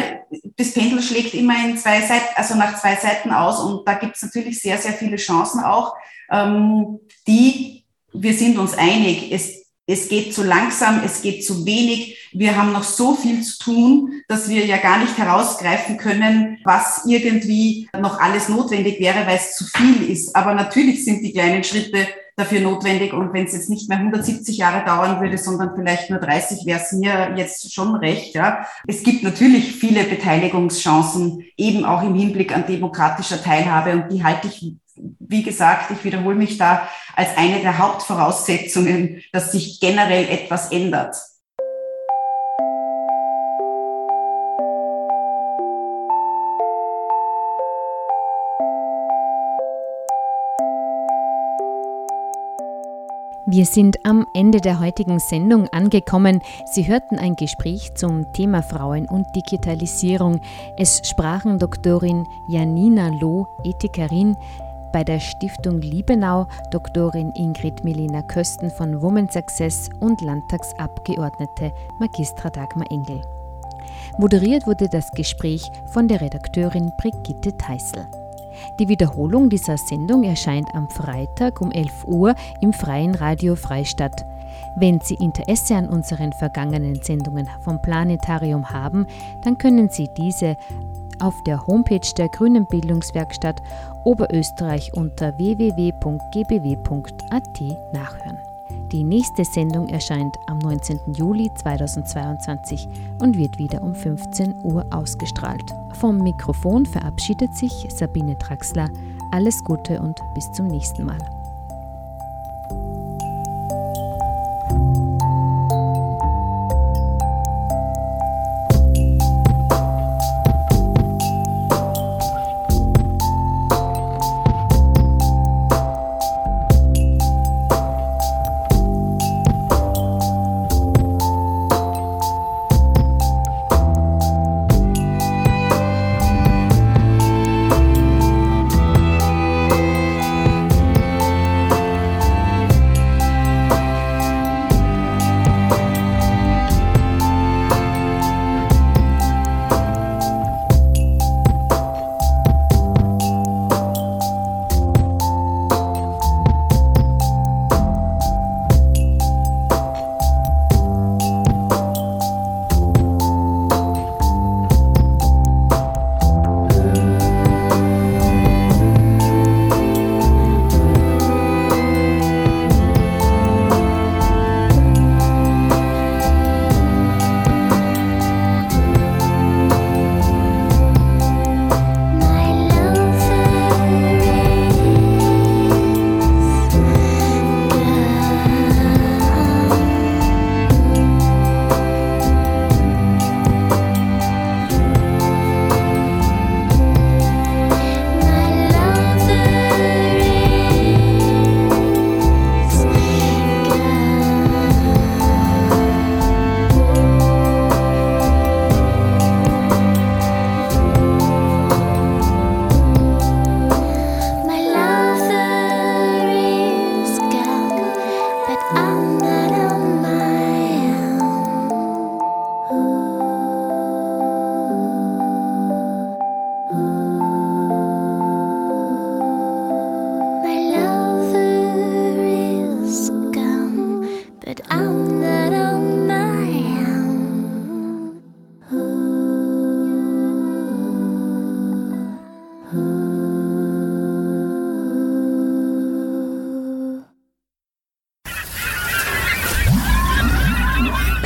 das Pendel schlägt immer in zwei Seiten, also nach zwei Seiten aus und da gibt es natürlich sehr, sehr viele Chancen auch, ähm, die, wir sind uns einig, es es geht zu langsam, es geht zu wenig. Wir haben noch so viel zu tun, dass wir ja gar nicht herausgreifen können, was irgendwie noch alles notwendig wäre, weil es zu viel ist. Aber natürlich sind die kleinen Schritte dafür notwendig. Und wenn es jetzt nicht mehr 170 Jahre dauern würde, sondern vielleicht nur 30, wäre es mir jetzt schon recht. Ja. Es gibt natürlich viele Beteiligungschancen, eben auch im Hinblick an demokratischer Teilhabe. Und die halte ich wie gesagt, ich wiederhole mich da als eine der Hauptvoraussetzungen, dass sich generell etwas ändert. Wir sind am Ende der heutigen Sendung angekommen. Sie hörten ein Gespräch zum Thema Frauen und Digitalisierung. Es sprachen Doktorin Janina Loh, Ethikerin, bei der Stiftung Liebenau Doktorin Ingrid Melina Kösten von Women Success und Landtagsabgeordnete Magistra Dagmar Engel. Moderiert wurde das Gespräch von der Redakteurin Brigitte Teissel. Die Wiederholung dieser Sendung erscheint am Freitag um 11 Uhr im Freien Radio Freistadt. Wenn Sie Interesse an unseren vergangenen Sendungen vom Planetarium haben, dann können Sie diese auf der Homepage der Grünen Bildungswerkstatt Oberösterreich unter www.gbw.at nachhören. Die nächste Sendung erscheint am 19. Juli 2022 und wird wieder um 15 Uhr ausgestrahlt. Vom Mikrofon verabschiedet sich Sabine Traxler. Alles Gute und bis zum nächsten Mal.